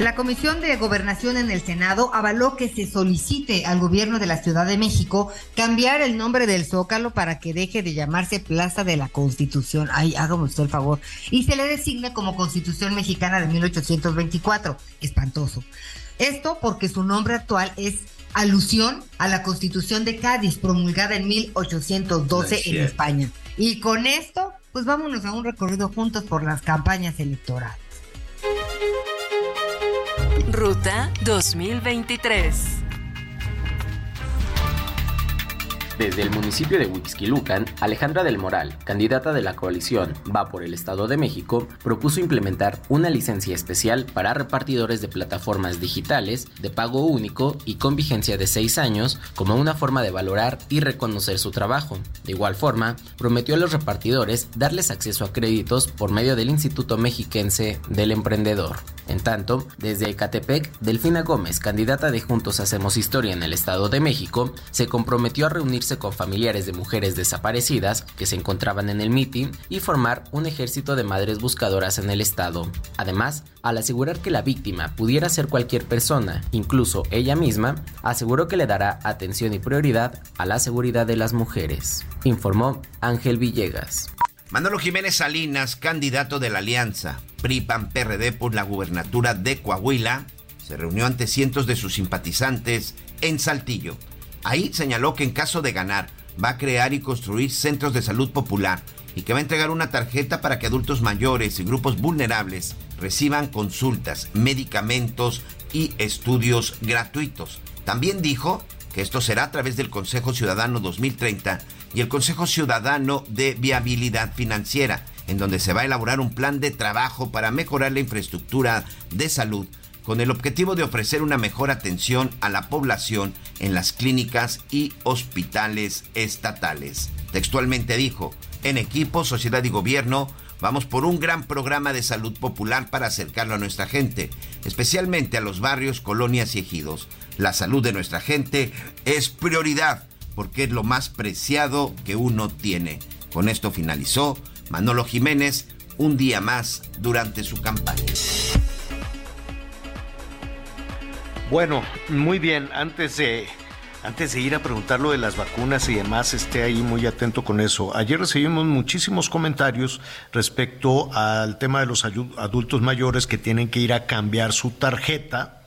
La Comisión de Gobernación en el Senado avaló que se solicite al gobierno de la Ciudad de México cambiar el nombre del Zócalo para que deje de llamarse Plaza de la Constitución. Ay, hágame usted el favor. Y se le designe como Constitución Mexicana de 1824. Espantoso. Esto porque su nombre actual es alusión a la Constitución de Cádiz, promulgada en 1812 No es en. España. Y con esto, pues vámonos a un recorrido juntos por las campañas electorales. Ruta 2023. Desde el municipio de Huixquilucan, Alejandra del Moral, candidata de la coalición Va por el Estado de México, propuso implementar una licencia especial para repartidores de plataformas digitales de pago único y con vigencia de seis años como una forma de valorar y reconocer su trabajo. De igual forma, prometió a los repartidores darles acceso a créditos por medio del Instituto Mexiquense del Emprendedor. En tanto, desde Ecatepec, Delfina Gómez, candidata de Juntos Hacemos Historia en el Estado de México, se comprometió a reunirse con familiares de mujeres desaparecidas que se encontraban en el mitin y formar un ejército de madres buscadoras en el Estado. Además, al asegurar que la víctima pudiera ser cualquier persona, incluso ella misma, aseguró que le dará atención y prioridad a la seguridad de las mujeres, informó Ángel Villegas. Manolo Jiménez Salinas, candidato de la Alianza PRI-PAN-PRD por la gubernatura de Coahuila, se reunió ante cientos de sus simpatizantes en Saltillo. Ahí señaló que en caso de ganar va a crear y construir centros de salud popular y que va a entregar una tarjeta para que adultos mayores y grupos vulnerables reciban consultas, medicamentos y estudios gratuitos. También dijo que esto será a través del Consejo Ciudadano 2030 y el Consejo Ciudadano de Viabilidad Financiera, en donde se va a elaborar un plan de trabajo para mejorar la infraestructura de salud con el objetivo de ofrecer una mejor atención a la población en las clínicas y hospitales estatales. Textualmente dijo, en equipo, sociedad y gobierno, vamos por un gran programa de salud popular para acercarlo a nuestra gente, especialmente a los barrios, colonias y ejidos. La salud de nuestra gente es prioridad porque es lo más preciado que uno tiene. Con esto finalizó Manolo Jiménez un día más durante su campaña. Bueno, muy bien, antes de antes de ir a preguntar lo de las vacunas y demás, esté ahí muy atento con eso. Ayer recibimos muchísimos comentarios respecto al tema de los adultos mayores que tienen que ir a cambiar su tarjeta.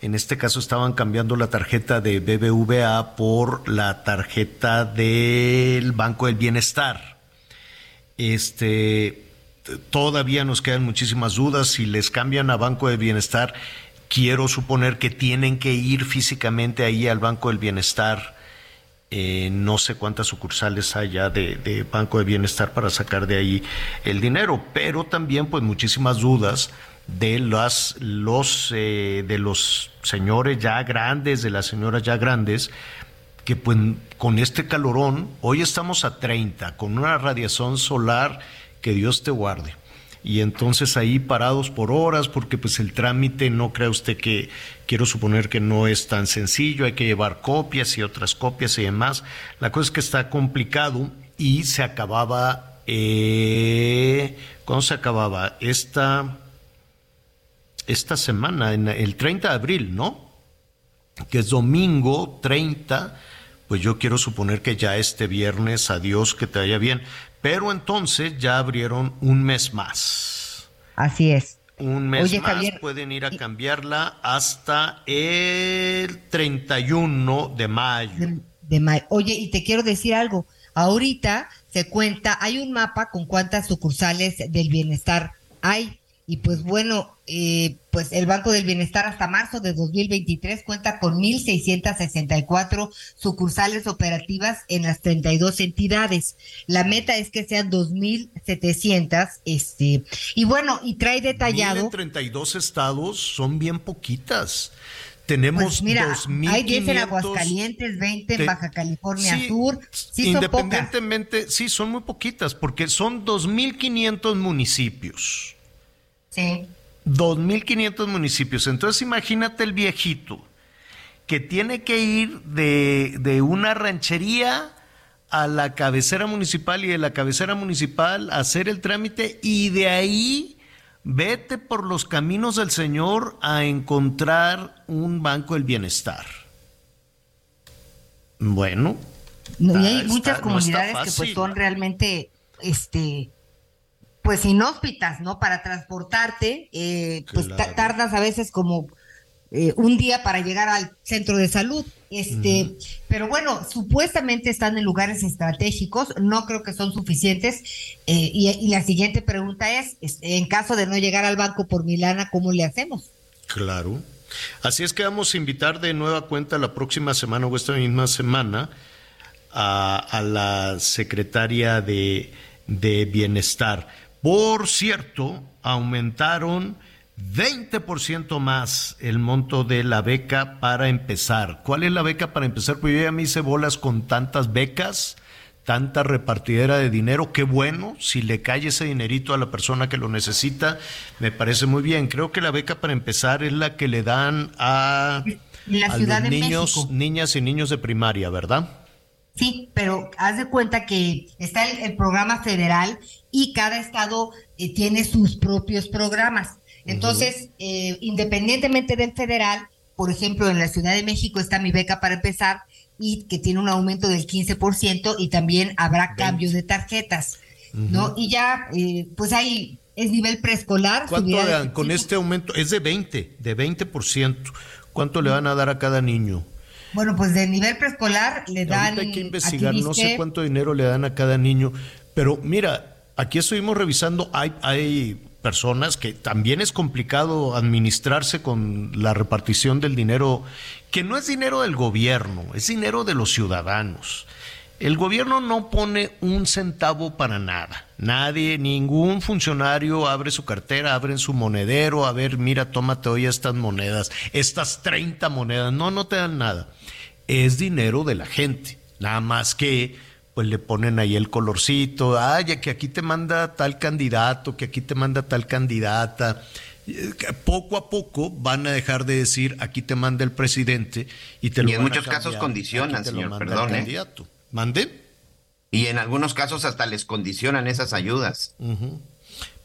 En este caso estaban cambiando la tarjeta de BBVA por la tarjeta del Banco del Bienestar. Este, todavía nos quedan muchísimas dudas si les cambian a Banco del Bienestar quiero suponer que tienen que ir físicamente ahí al Banco del Bienestar. Eh, no sé cuántas sucursales haya de, Banco de Bienestar para sacar de ahí el dinero, pero también pues muchísimas dudas de las los eh, de los señores ya grandes, de las señoras ya grandes, que pues con este calorón, hoy estamos a 30, con una radiación solar que Dios te guarde y entonces ahí parados por horas porque pues el trámite no crea usted que quiero suponer que no es tan sencillo, hay que llevar copias y otras copias y demás. La cosa es que está complicado y se acababa, eh, ¿cuándo se acababa? Esta, esta semana, en el 30 de abril, ¿no? Que es domingo 30 pues yo quiero suponer que ya este viernes, adiós, que te vaya bien. Pero entonces ya abrieron un mes más. Así es. Un mes más pueden ir a cambiarla hasta el 31 de mayo. De, mayo. Oye, y te quiero decir algo. Ahorita se cuenta, hay un mapa con cuántas sucursales del bienestar hay. Y pues bueno, eh, pues el Banco del Bienestar hasta marzo de 2023 cuenta con 1.664 sucursales operativas en las 32 entidades. La meta es que sean 2.700. Este, y bueno, y trae detallado. En 32 estados son bien poquitas. Tenemos pues mira, hay 10 en Aguascalientes, 20 en Baja California Sur. Sí, independientemente, sí, son muy poquitas porque son 2.500 municipios. Sí. 2.500 municipios. Entonces imagínate el viejito que tiene que ir de, de, una ranchería a la cabecera municipal y de la cabecera municipal a hacer el trámite y de ahí vete por los caminos del Señor a encontrar un banco del bienestar. Bueno. y hay muchas comunidades que pues son realmente este pues inhóspitas, ¿no? Para transportarte, eh, pues tardas a veces como eh, un día para llegar al centro de salud. Este, pero bueno, supuestamente están en lugares estratégicos, no creo que son suficientes. Eh, y, la siguiente pregunta es, en caso de no llegar al banco por Milana, ¿cómo le hacemos? Claro. Así es que vamos a invitar de nueva cuenta la próxima semana o esta misma semana a, la secretaria de, de Bienestar por cierto, aumentaron 20% más el monto de la beca para empezar. ¿Cuál es la beca para empezar? Pues yo ya me hice bolas con tantas becas, tanta repartidera de dinero. Qué bueno, si le cae ese dinerito a la persona que lo necesita, me parece muy bien. Creo que la beca para empezar es la que le dan a, los niños, niñas y niños de primaria, ¿verdad? Sí, pero haz de cuenta que está el, programa federal y cada estado eh, tiene sus propios programas. Entonces, eh, independientemente del federal, por ejemplo, en la Ciudad de México está mi beca para empezar y que tiene un aumento del 15% y también habrá cambio de tarjetas, ¿no? Y ya, eh, pues ahí es nivel preescolar. ¿Cuánto dan con este aumento? Es de 20, de 20%. ¿Cuánto le van a dar a cada niño? Bueno, pues de nivel preescolar le dan. hay que investigar, no sé cuánto dinero le dan a cada niño, pero mira, aquí estuvimos revisando, hay, hay personas que también es complicado administrarse con la repartición del dinero, que no es dinero del gobierno, es dinero de los ciudadanos. El gobierno no pone un centavo para nada. Nadie, ningún funcionario abre su cartera, abre su monedero, a ver, mira, tómate hoy estas monedas, estas 30 monedas. No, no te dan nada. Es dinero de la gente. Nada más que, pues le ponen ahí el colorcito, ay, que aquí te manda tal candidato, que aquí te manda tal candidata. eh, poco a poco van a dejar de decir aquí te manda el presidente y te lo Y en van a muchos casos condicionan, aquí te lo señor, perdón, ¿eh? candidato. ¿Mande? Y en algunos casos hasta les condicionan esas ayudas.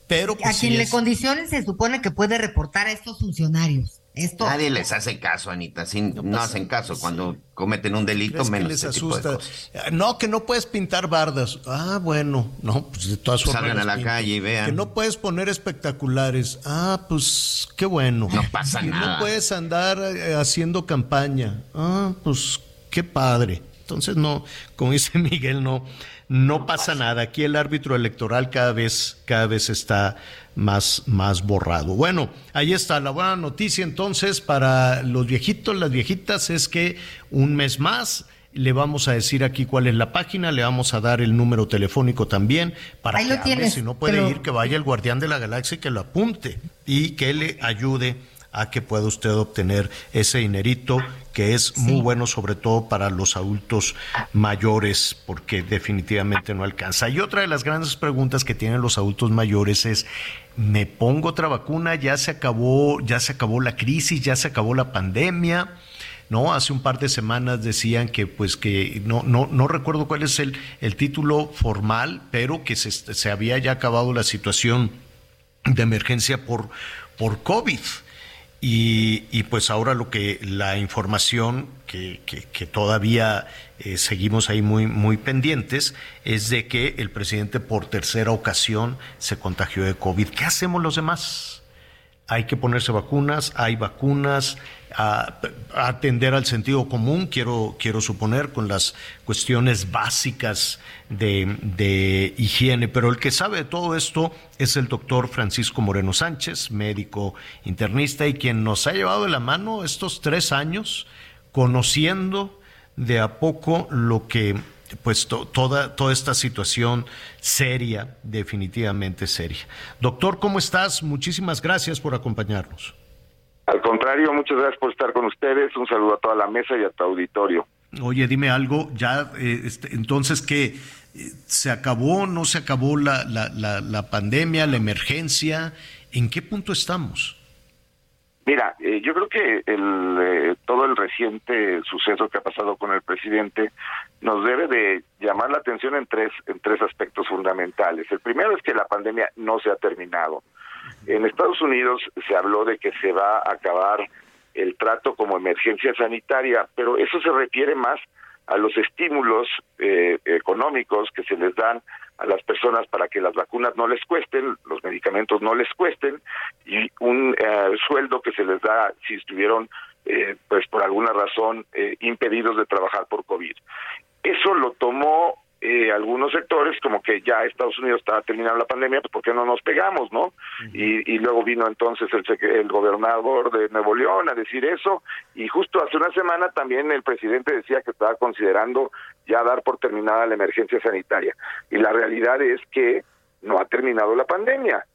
Pero a pues, quien sí le es- condicionen se supone que puede reportar a estos funcionarios. Esto Nadie les hace caso, Anita. Sí, no, hacen caso cuando cometen un delito, ¿Crees que menos les este tipo de asusta? cosas. No, que no puedes pintar bardas. Ah, bueno, no, pues de todas formas. Salgan a la pinto. calle y vean. Que no puedes poner espectaculares. Ah, pues qué bueno. No pasa Que nada. No puedes andar eh, haciendo campaña. Ah, pues qué padre. Entonces no, como dice Miguel, no, no pasa nada. Aquí el árbitro electoral cada vez, cada vez está más, más borrado. Bueno, ahí está la buena noticia entonces para los viejitos, las viejitas, es que un mes más le vamos a decir aquí cuál es la página, le vamos a dar el número telefónico también para Ahí que lo hable, tienes, si no puede pero- ir, que vaya el guardián de la galaxia y que lo apunte y que le ayude a que pueda usted obtener ese dinerito que es muy bueno sobre todo para los adultos mayores porque definitivamente no alcanza. Y otra de las grandes preguntas que tienen los adultos mayores es ¿me pongo otra vacuna? Ya se acabó, ya se acabó la crisis, ya se acabó la pandemia. No, hace un par de semanas decían que pues que no no no recuerdo cuál es el, el título formal, pero que se, se había ya acabado la situación de emergencia por, por COVID. Y, y pues ahora lo que la información que, que- que todavía eh, seguimos ahí muy, muy pendientes es de que el presidente por tercera ocasión se contagió de COVID. ¿Qué hacemos los demás? Hay que ponerse vacunas, hay vacunas, a, atender al sentido común, quiero, quiero suponer, con las cuestiones básicas de, de higiene. Pero el que sabe de todo esto es el doctor Francisco Moreno Sánchez, médico internista, y quien nos ha llevado de la mano estos tres años conociendo de a poco lo que pues to- toda, toda esta situación seria, definitivamente seria. Doctor, ¿cómo estás? Muchísimas gracias por acompañarnos. Al contrario, muchas gracias por estar con ustedes. Un saludo a toda la mesa y a tu auditorio. Oye, dime algo, ya, eh, este, entonces, ¿qué? Eh, ¿Se acabó, no se acabó la, la, la, la pandemia, la emergencia? ¿En qué punto estamos? Mira, eh, yo creo que el, eh, todo el reciente suceso que ha pasado con el presidente nos debe de llamar la atención en tres, en tres aspectos fundamentales. El primero es que la pandemia no se ha terminado. En Estados Unidos se habló de que se va a acabar el trato como emergencia sanitaria, pero eso se refiere más a los estímulos eh, económicos que se les dan a las personas para que las vacunas no les cuesten, los medicamentos no les cuesten y un eh, sueldo que se les da si estuvieron, eh, pues por alguna razón, eh, impedidos de trabajar por COVID. Eso lo tomó eh, algunos sectores como que ya Estados Unidos estaba terminando la pandemia, pues ¿por qué no nos pegamos, no? y, y luego vino entonces el, el gobernador de Nuevo León a decir eso y justo hace una semana también el presidente decía que estaba considerando ya dar por terminada la emergencia sanitaria y la realidad es que no ha terminado la pandemia.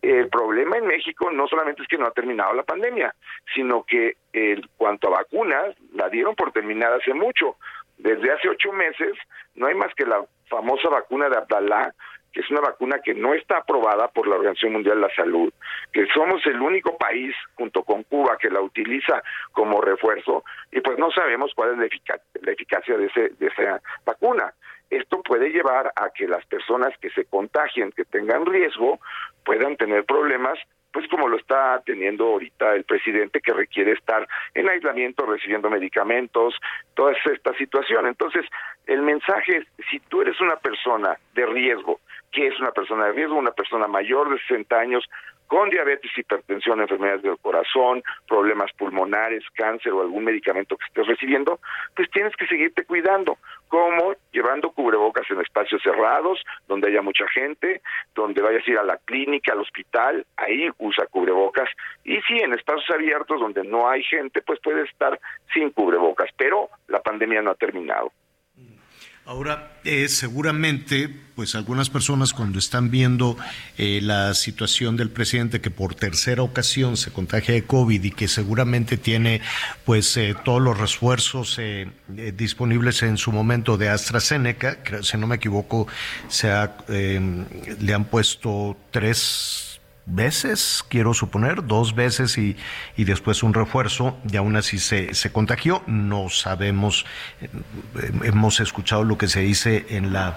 El problema en México no solamente es que no ha terminado la pandemia, sino que en cuanto a vacunas, la dieron por terminada hace mucho. Desde hace ocho meses no hay más que la famosa vacuna de Abdalá, que es una vacuna que no está aprobada por la Organización Mundial de la Salud, que somos el único país junto con Cuba que la utiliza como refuerzo y pues no sabemos cuál es la, la eficacia de, ese, de esa vacuna. Esto puede llevar a que las personas que se contagien, que tengan riesgo, puedan tener problemas, pues como lo está teniendo ahorita el presidente que requiere estar en aislamiento, recibiendo medicamentos, toda esta situación. Entonces, el mensaje es, si tú eres una persona de riesgo, ¿qué es una persona de riesgo? Una persona mayor de 60 años con diabetes, hipertensión, enfermedades del corazón, problemas pulmonares, cáncer o algún medicamento que estés recibiendo, pues tienes que seguirte cuidando, como llevando cubrebocas en espacios cerrados, donde haya mucha gente, donde vayas a ir a la clínica, al hospital, ahí usa cubrebocas, y sí, en espacios abiertos donde no hay gente, pues puedes estar sin cubrebocas, pero la pandemia no ha terminado. Ahora, eh, seguramente, pues algunas personas cuando están viendo eh, la situación del presidente que por tercera ocasión se contagia de COVID y que seguramente tiene pues eh, todos los refuerzos eh, eh, disponibles en su momento de AstraZeneca, creo, si no me equivoco, se ha, eh, le han puesto tres veces, quiero suponer, dos veces y, y después un refuerzo y aún así se, se contagió. No sabemos, eh, hemos escuchado lo que se dice en la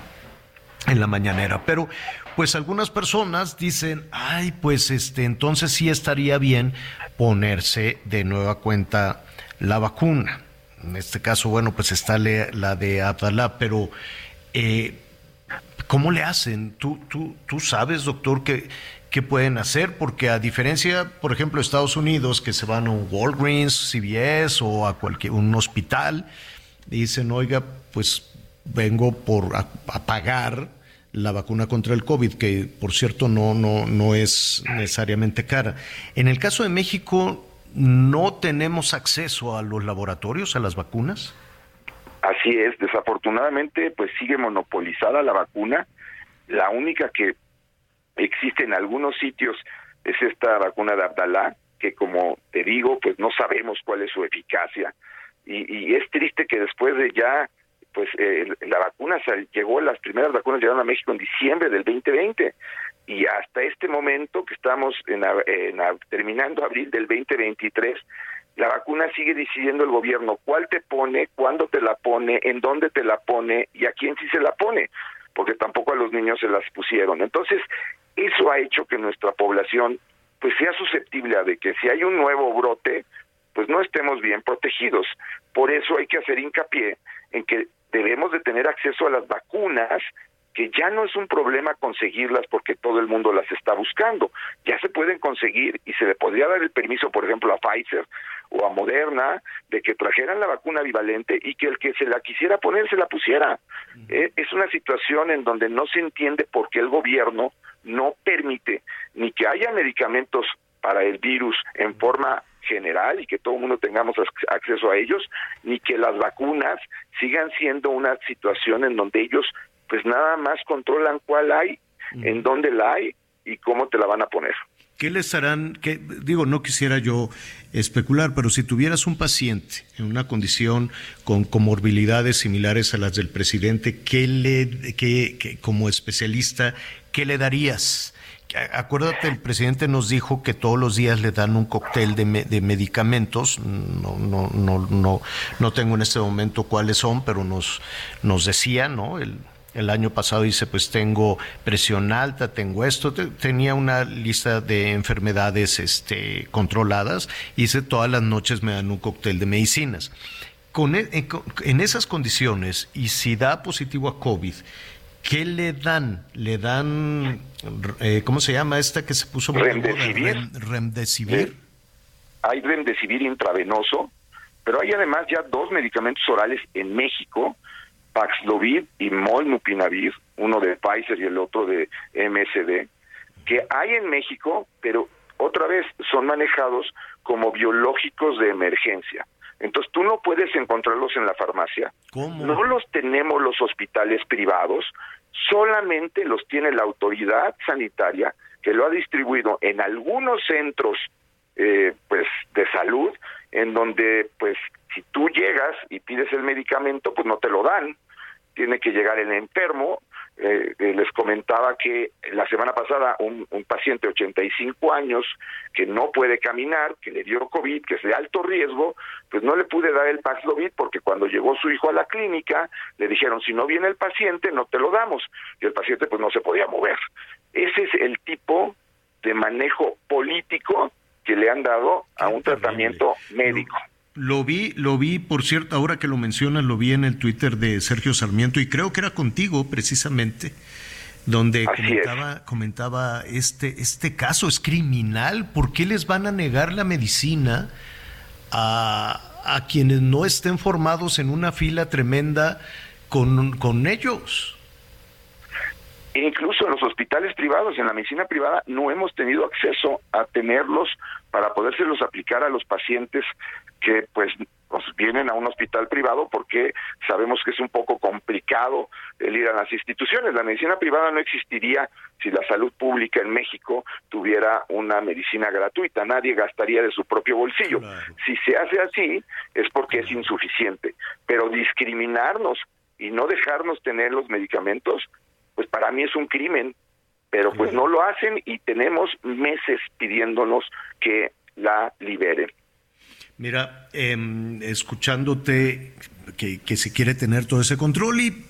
en la mañanera, pero pues algunas personas dicen, ay, pues este, entonces sí estaría bien ponerse de nueva cuenta la vacuna. En este caso, bueno, pues está la de Abdalá, pero eh, ¿cómo le hacen? ¿Tú, tú, tú sabes, doctor, que qué pueden hacer, porque a diferencia, por ejemplo, de Estados Unidos, que se van a un Walgreens, CVS o a cualquier un hospital, dicen, oiga, pues vengo por a, pagar la vacuna contra el COVID, que por cierto no, no, no es necesariamente cara. En el caso de México, ¿no tenemos acceso a los laboratorios, a las vacunas? Así es, desafortunadamente pues sigue monopolizada la vacuna. La única que existe en algunos sitios es esta vacuna de Abdalá, que como te digo, pues no sabemos cuál es su eficacia. Y, es triste que después de ya, pues eh, la vacuna llegó, las primeras vacunas llegaron a México en diciembre del 2020 y hasta este momento que estamos en, terminando abril del 2023, la vacuna sigue decidiendo el gobierno cuál te pone, cuándo te la pone, en dónde te la pone y a quién sí se la pone porque tampoco a los niños se las pusieron. Entonces, eso ha hecho que nuestra población pues sea susceptible a de que si hay un nuevo brote, pues no estemos bien protegidos. Por eso hay que hacer hincapié en que debemos de tener acceso a las vacunas que ya no es un problema conseguirlas porque todo el mundo las está buscando. Ya se pueden conseguir y se le podría dar el permiso, por ejemplo, a Pfizer o a Moderna de que trajeran la vacuna bivalente y que el que se la quisiera poner se la pusiera. Eh, es una situación en donde no se entiende por qué el gobierno no permite ni que haya medicamentos para el virus en forma general y que todo el mundo tengamos acceso a ellos, ni que las vacunas sigan siendo una situación en donde ellos pues nada más controlan cuál hay, en dónde la hay y cómo te la van a poner. ¿Qué les harán? Que, digo, no quisiera yo especular, pero si tuvieras un paciente en una condición con comorbilidades similares a las del presidente, ¿qué le, qué, como especialista, qué le darías? Acuérdate, el presidente nos dijo que todos los días le dan un cóctel de, de medicamentos. No, no, no, no, no tengo en este momento cuáles son, pero nos, nos decía, ¿no? El, el año pasado dice, pues tengo presión alta, tengo esto, tenía una lista de enfermedades este, controladas, hice todas las noches me dan un cóctel de medicinas. Con, e, en, esas condiciones, y si da positivo a COVID, ¿qué le dan? ¿Le dan, eh, cómo se llama esta que se puso? Remdesivir. remdesivir. Hay remdesivir intravenoso, pero hay además ya dos medicamentos orales en México Paxlovid y Molnupiravir, uno de Pfizer y el otro de MSD, que hay en México, pero otra vez son manejados como biológicos de emergencia. Entonces tú no puedes encontrarlos en la farmacia. No los tenemos los hospitales privados, solamente los tiene la autoridad sanitaria que lo ha distribuido en algunos centros eh, pues de salud en donde pues si tú llegas y pides el medicamento, pues no te lo dan, tiene que llegar el enfermo. Eh, eh, les comentaba que la semana pasada un, un, paciente de 85 años que no puede caminar, que le dio COVID, que es de alto riesgo, pues no le pude dar el Paxlovid porque cuando llegó su hijo a la clínica le dijeron si no viene el paciente no te lo damos y el paciente pues no se podía mover. Ese es el tipo de manejo político que le han dado a un tratamiento médico. Lo vi, lo vi, por cierto, ahora que lo mencionas, lo vi en el Twitter de Sergio Sarmiento y creo que era contigo precisamente, donde comentaba, comentaba este, este caso es criminal, ¿por qué les van a negar la medicina a, a quienes no estén formados en una fila tremenda con, con ellos? incluso en los hospitales privados, en la medicina privada, no hemos tenido acceso a tenerlos para podérselos aplicar a los pacientes que pues vienen a un hospital privado porque sabemos que es un poco complicado el ir a las instituciones. La medicina privada no existiría si la salud pública en México tuviera una medicina gratuita. Nadie gastaría de su propio bolsillo. Si se hace así es porque es insuficiente. Pero discriminarnos y no dejarnos tener los medicamentos, pues para mí es un crimen pero pues no lo hacen y tenemos meses pidiéndonos que la liberen. Mira, em, escuchándote que, que se quiere tener todo ese control y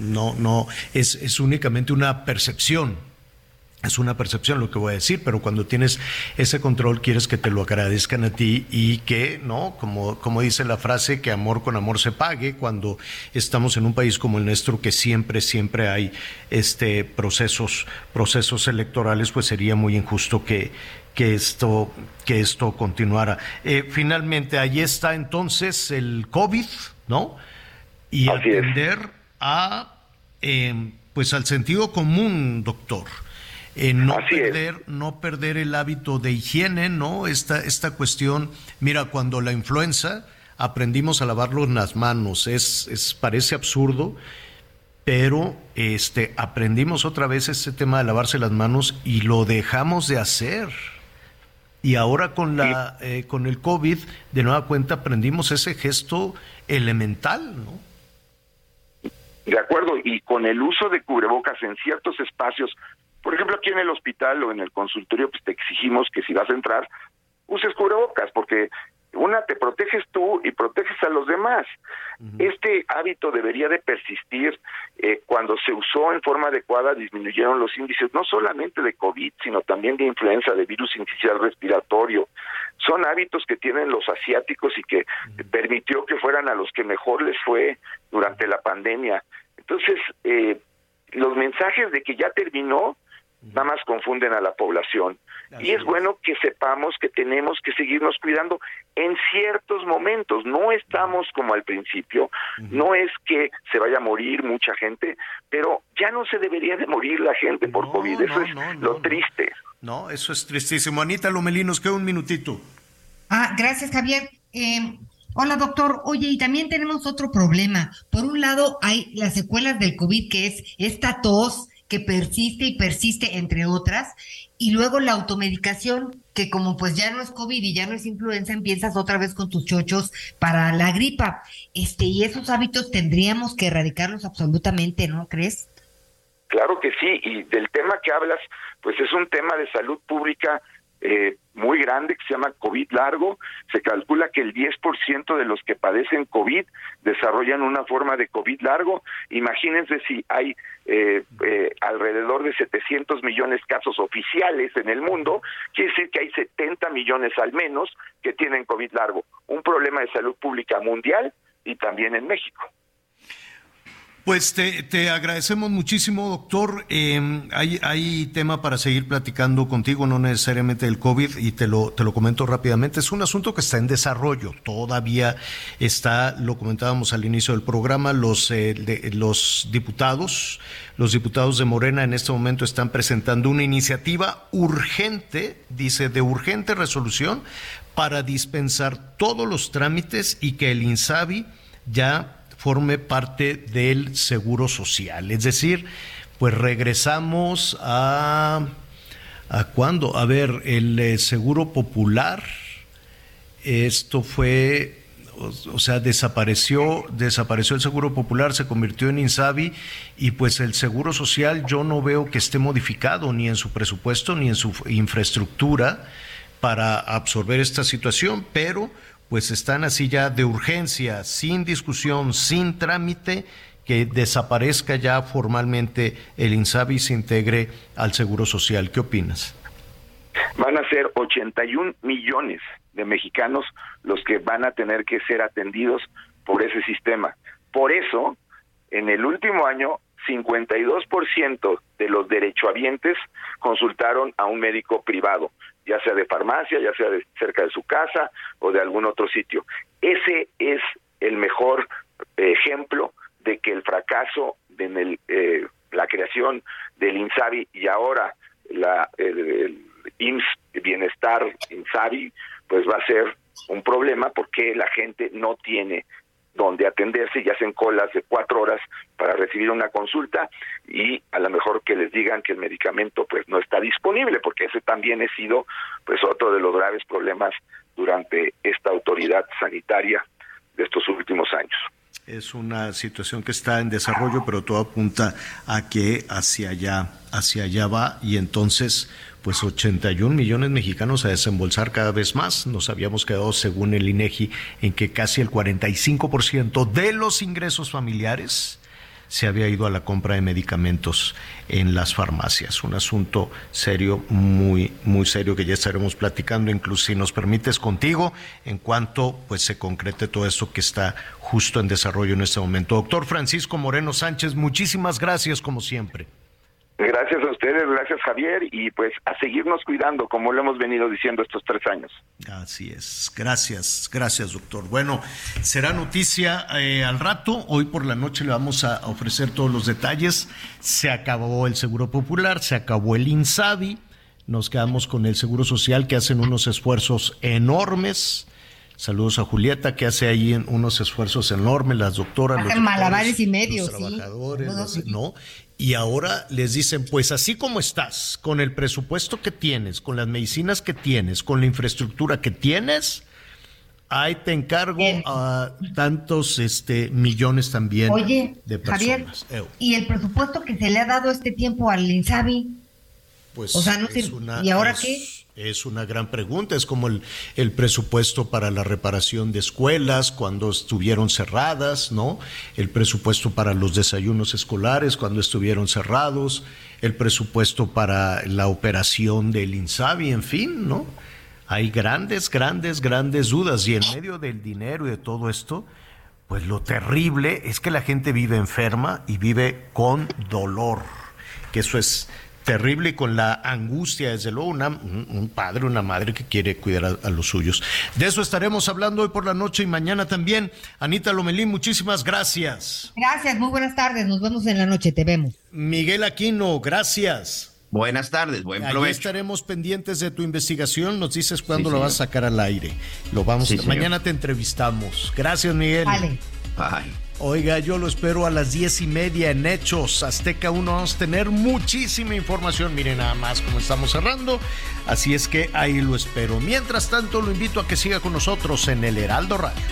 no, no, es, es únicamente una percepción, es una percepción lo que voy a decir, pero cuando tienes ese control quieres que te lo agradezcan a ti y que, ¿no? Como, como dice la frase, que amor con amor se pague cuando estamos en un país como el nuestro que siempre, siempre hay este procesos, procesos electorales, pues sería muy injusto que, que esto, que esto continuara. Eh, finalmente, ahí está entonces el COVID, ¿no? Y atender a, eh, pues al sentido común, doctor. Eh, no perder, no perder el hábito de higiene, ¿no? Esta, esta cuestión, mira, cuando la influenza aprendimos a lavarnos las manos, es, es parece absurdo, pero este aprendimos otra vez este tema de lavarse las manos y lo dejamos de hacer. Y ahora con la eh, con el COVID, de nueva cuenta aprendimos ese gesto elemental, ¿no? De acuerdo, y con el uso de cubrebocas en ciertos espacios por ejemplo, aquí en el hospital o en el consultorio, pues te exigimos que si vas a entrar, uses cubrebocas, porque una te proteges tú y proteges a los demás. Este hábito debería de persistir. Eh, cuando se usó en forma adecuada, disminuyeron los índices no solamente de COVID, sino también de influenza, de virus inicial respiratorio. Son hábitos que tienen los asiáticos y que permitió que fueran a los que mejor les fue durante la pandemia. Entonces, eh, los mensajes de que ya terminó, nada más confunden a la población. y es, bueno que sepamos que tenemos que seguirnos cuidando en ciertos momentos. No estamos como al principio, no es que se vaya a morir mucha gente, pero ya no se debería de morir la gente por COVID. Eso es lo triste. No, eso es tristísimo. Anita Lomelinos, queda un minutito. Ah, gracias, Javier. Eh, Hola doctor, oye, y también tenemos otro problema. Por un lado hay las secuelas del COVID, que es esta tos que persiste y persiste, entre otras, y luego la automedicación, que como pues ya no es COVID y ya no es influenza, empiezas otra vez con tus chochos para la gripa. Este, y esos hábitos tendríamos que erradicarlos absolutamente, ¿no crees? Claro que sí, y del tema que hablas, pues es un tema de salud pública eh, muy grande que se llama COVID largo. Se calcula que el 10% de los que padecen COVID desarrollan una forma de COVID largo. Imagínense si hay eh, eh, alrededor de 700 millones casos oficiales en el mundo, quiere decir que hay 70 millones al menos que tienen COVID largo. Un problema de salud pública mundial y también en México. Pues te, agradecemos muchísimo, doctor. Em, hay, hay tema para seguir platicando contigo, no necesariamente del COVID, y te lo, te lo comento rápidamente. Es un asunto que está en desarrollo. Todavía está, lo comentábamos al inicio del programa, los, eh, los diputados, los diputados de Morena en este momento están presentando una iniciativa urgente, dice, de urgente resolución para dispensar todos los trámites y que el INSABI ya forme parte del seguro social. Es decir, pues regresamos a... ¿A cuándo? A ver, el eh, seguro popular, esto fue o, sea, desapareció, desapareció el Seguro Popular, se convirtió en Insabi y pues el Seguro Social yo no veo que esté modificado ni en su presupuesto ni en su infraestructura para absorber esta situación, pero pues están así ya de urgencia, sin discusión, sin trámite, que desaparezca ya formalmente el INSABI y se integre al Seguro Social. ¿Qué opinas? Van a ser 81 millones de mexicanos los que van a tener que ser atendidos por ese sistema. Por eso, en el último año, 52% de los derechohabientes consultaron a un médico privado ya sea de farmacia, ya sea de cerca de su casa o de algún otro sitio. Ese es el mejor ejemplo de que el fracaso en eh, la creación del INSABI y ahora la, el, el IMSS Bienestar INSABI, pues va a ser un problema porque la gente no tiene donde atenderse y hacen colas de cuatro horas para recibir una consulta y a lo mejor que les digan que el medicamento pues no está disponible porque ese también ha sido pues otro de los graves problemas durante esta autoridad sanitaria de estos últimos años. es una situación que está en desarrollo, pero todo apunta a que hacia allá, hacia allá va y entonces pues 81 millones mexicanos a desembolsar cada vez más. Nos habíamos quedado, según el INEGI, en que casi el 45% de los ingresos familiares se había ido a la compra de medicamentos en las farmacias. Un asunto serio, muy, muy serio, que ya estaremos platicando, incluso si nos permites contigo, en cuanto pues se concrete todo esto que está justo en desarrollo en este momento. Doctor Francisco Moreno Sánchez, muchísimas gracias como siempre. Gracias a ustedes, gracias Javier, y pues a seguirnos cuidando, como lo hemos venido diciendo estos tres años. Así es, gracias, gracias doctor. Bueno, será noticia eh, al rato, hoy por la noche le vamos a ofrecer todos los detalles. Se acabó el Seguro Popular, se acabó el INSABI, nos quedamos con el Seguro Social que hacen unos esfuerzos enormes. Saludos a Julieta que hace ahí unos esfuerzos enormes, las doctoras, los malabares y medios, los trabajadores, ¿no? Y ahora les dicen, pues así como estás, con el presupuesto que tienes, con las medicinas que tienes, con la infraestructura que tienes, ahí te encargo a tantos este, millones también de personas. Javier, ¿y el presupuesto que se le ha dado este tiempo al INSABI? Pues o sea, no ¿y ahora qué? Es una gran pregunta, es como el, el, presupuesto para la reparación de escuelas cuando estuvieron cerradas, ¿no? El presupuesto para los desayunos escolares cuando estuvieron cerrados, el presupuesto para la operación del INSABI, en fin, ¿no? Hay grandes, grandes, grandes dudas y en medio del dinero y de todo esto, pues lo terrible es que la gente vive enferma y vive con dolor, que eso es terrible y con la angustia, desde luego, un padre, una madre que quiere cuidar a, los suyos. De eso estaremos hablando hoy por la noche y mañana también. Anita Lomelín, muchísimas gracias. Gracias, muy buenas tardes. Nos vemos en la noche, te vemos. Miguel Aquino, gracias. Buenas tardes, buen provecho. estaremos pendientes de tu investigación. Nos dices cuándo lo vas a sacar al aire. Lo vamos. mañana te entrevistamos. Gracias, Miguel. Vale. Bye. Oiga, yo lo espero a las diez y media en Hechos Azteca 1. Vamos a tener muchísima información. Miren nada más cómo estamos cerrando. Así es que ahí lo espero. Mientras tanto, lo invito a que siga con nosotros en el Heraldo Radio.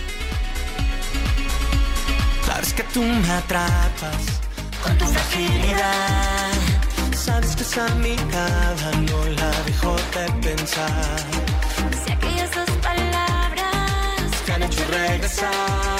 Sabes que tú me atrapas con tu fragilidad. Sabes que esa mirada no la dejo de pensar. Si aquellas dos palabras te han hecho regresar